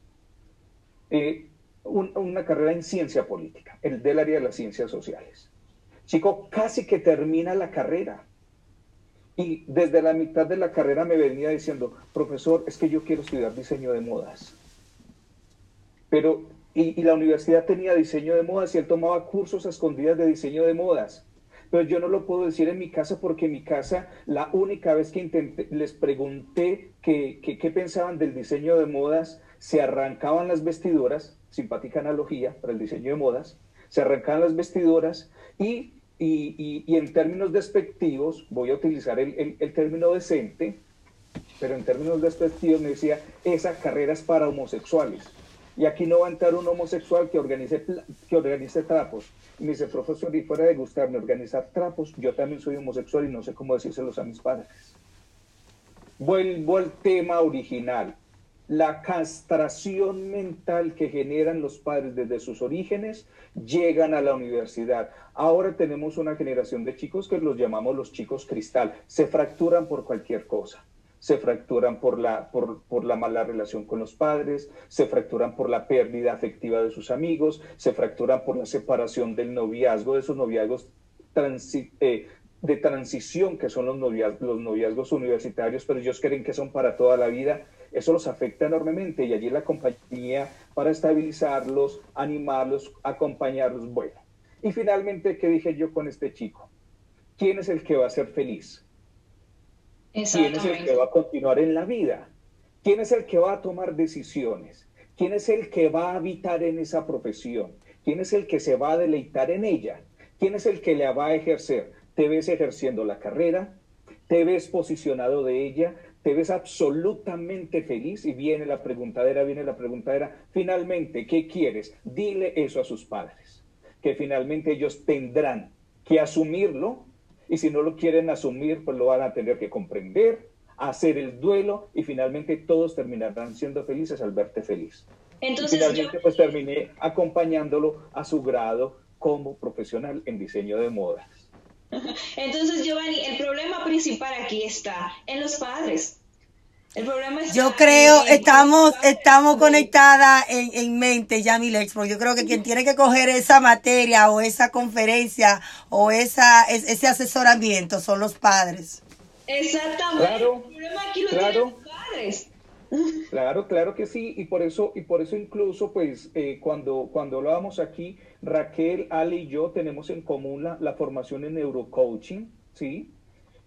Eh, una carrera en ciencia política, el del área de las ciencias sociales. Chico, casi que termina la carrera. Y desde la mitad de la carrera me venía diciendo, profesor, es que yo quiero estudiar diseño de modas. Pero, y, y la universidad tenía diseño de modas y él tomaba cursos a escondidas de diseño de modas pero yo no lo puedo decir en mi casa porque en mi casa la única vez que intenté, les pregunté qué pensaban del diseño de modas, se arrancaban las vestiduras simpática analogía para el diseño de modas, se arrancaban las vestiduras y, y, y, en términos despectivos, voy a utilizar el, el, término decente, pero en términos despectivos me decía, esa carrera es para homosexuales. Y aquí no va a entrar un homosexual que organice, que organice trapos. Y me dice, profesor, y fuera de gustarme organizar trapos, yo también soy homosexual y no sé cómo decírselos a mis padres. Vuelvo al tema original la castración mental que generan los padres desde sus orígenes llegan a la universidad. Ahora tenemos una generación de chicos que los llamamos los chicos cristal. Se fracturan por cualquier cosa. Se fracturan por la, por, la mala relación con los padres, se fracturan por la pérdida afectiva de sus amigos, se fracturan por la separación del noviazgo, de esos noviazgos eh, de transición que son los los noviazgos universitarios, pero ellos creen que son para toda la vida eso los afecta enormemente y allí la compañía para estabilizarlos, animarlos, acompañarlos, bueno. Y finalmente, ¿qué dije yo con este chico? ¿Quién es el que va a ser feliz? ¿Quién es el que va a continuar en la vida? ¿Quién es el que va a tomar decisiones? ¿Quién es el que va a habitar en esa profesión? ¿Quién es el que se va a deleitar en ella? ¿Quién es el que la va a ejercer? ¿Te ves ejerciendo la carrera? ¿Te ves posicionado de ella? Te ves absolutamente feliz y viene la preguntadera, viene la preguntadera, finalmente, ¿qué quieres? Dile eso a sus padres, que finalmente ellos tendrán que asumirlo y si no lo quieren asumir, pues lo van a tener que comprender, hacer el duelo y finalmente todos terminarán siendo felices al verte feliz. Entonces, finalmente, pues terminé acompañándolo a su grado como profesional en diseño de modas. Entonces, Giovanni, el problema principal aquí está en los padres. El problema es yo creo, estamos, estamos conectadas en, en mente, Yamil Expo. Yo creo que quien tiene que coger esa materia o esa conferencia o esa, ese asesoramiento son los padres. Exactamente. Claro, el problema aquí lo tienen los padres. Claro, claro que sí, y por eso, y por eso incluso, pues, eh, cuando, cuando hablábamos aquí, Raquel, Ale y yo tenemos en común la, formación en neurocoaching, ¿sí?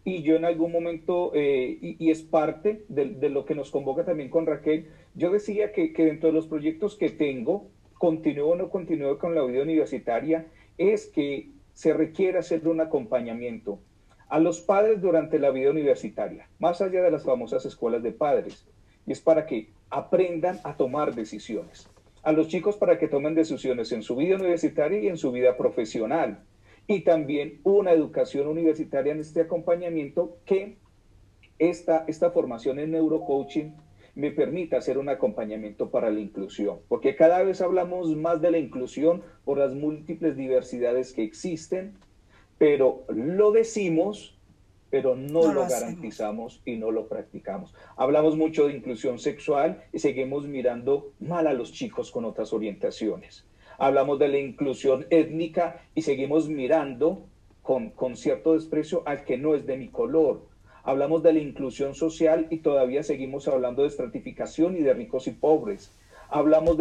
Y yo en algún momento, eh, y, es parte de, lo que nos convoca también con Raquel, yo decía que, que dentro de los proyectos que tengo, continúo o no continúo con la vida universitaria, es que se requiere hacer un acompañamiento a los padres durante la vida universitaria, más allá de las famosas escuelas de padres, y es para que aprendan a tomar decisiones. A los chicos para que tomen decisiones en su vida universitaria y en su vida profesional. Y también una educación universitaria en este acompañamiento que esta, esta formación en neurocoaching me permita hacer un acompañamiento para la inclusión, porque cada vez hablamos más de la inclusión por las múltiples diversidades que existen, pero lo decimos, pero no, lo, lo garantizamos y no lo practicamos. Hablamos mucho de inclusión sexual y seguimos mirando mal a los chicos con otras orientaciones. Hablamos de la inclusión étnica y seguimos mirando con, con cierto desprecio al que no es de mi color, hablamos de la inclusión social y todavía seguimos hablando de estratificación y de ricos y pobres. Hablamos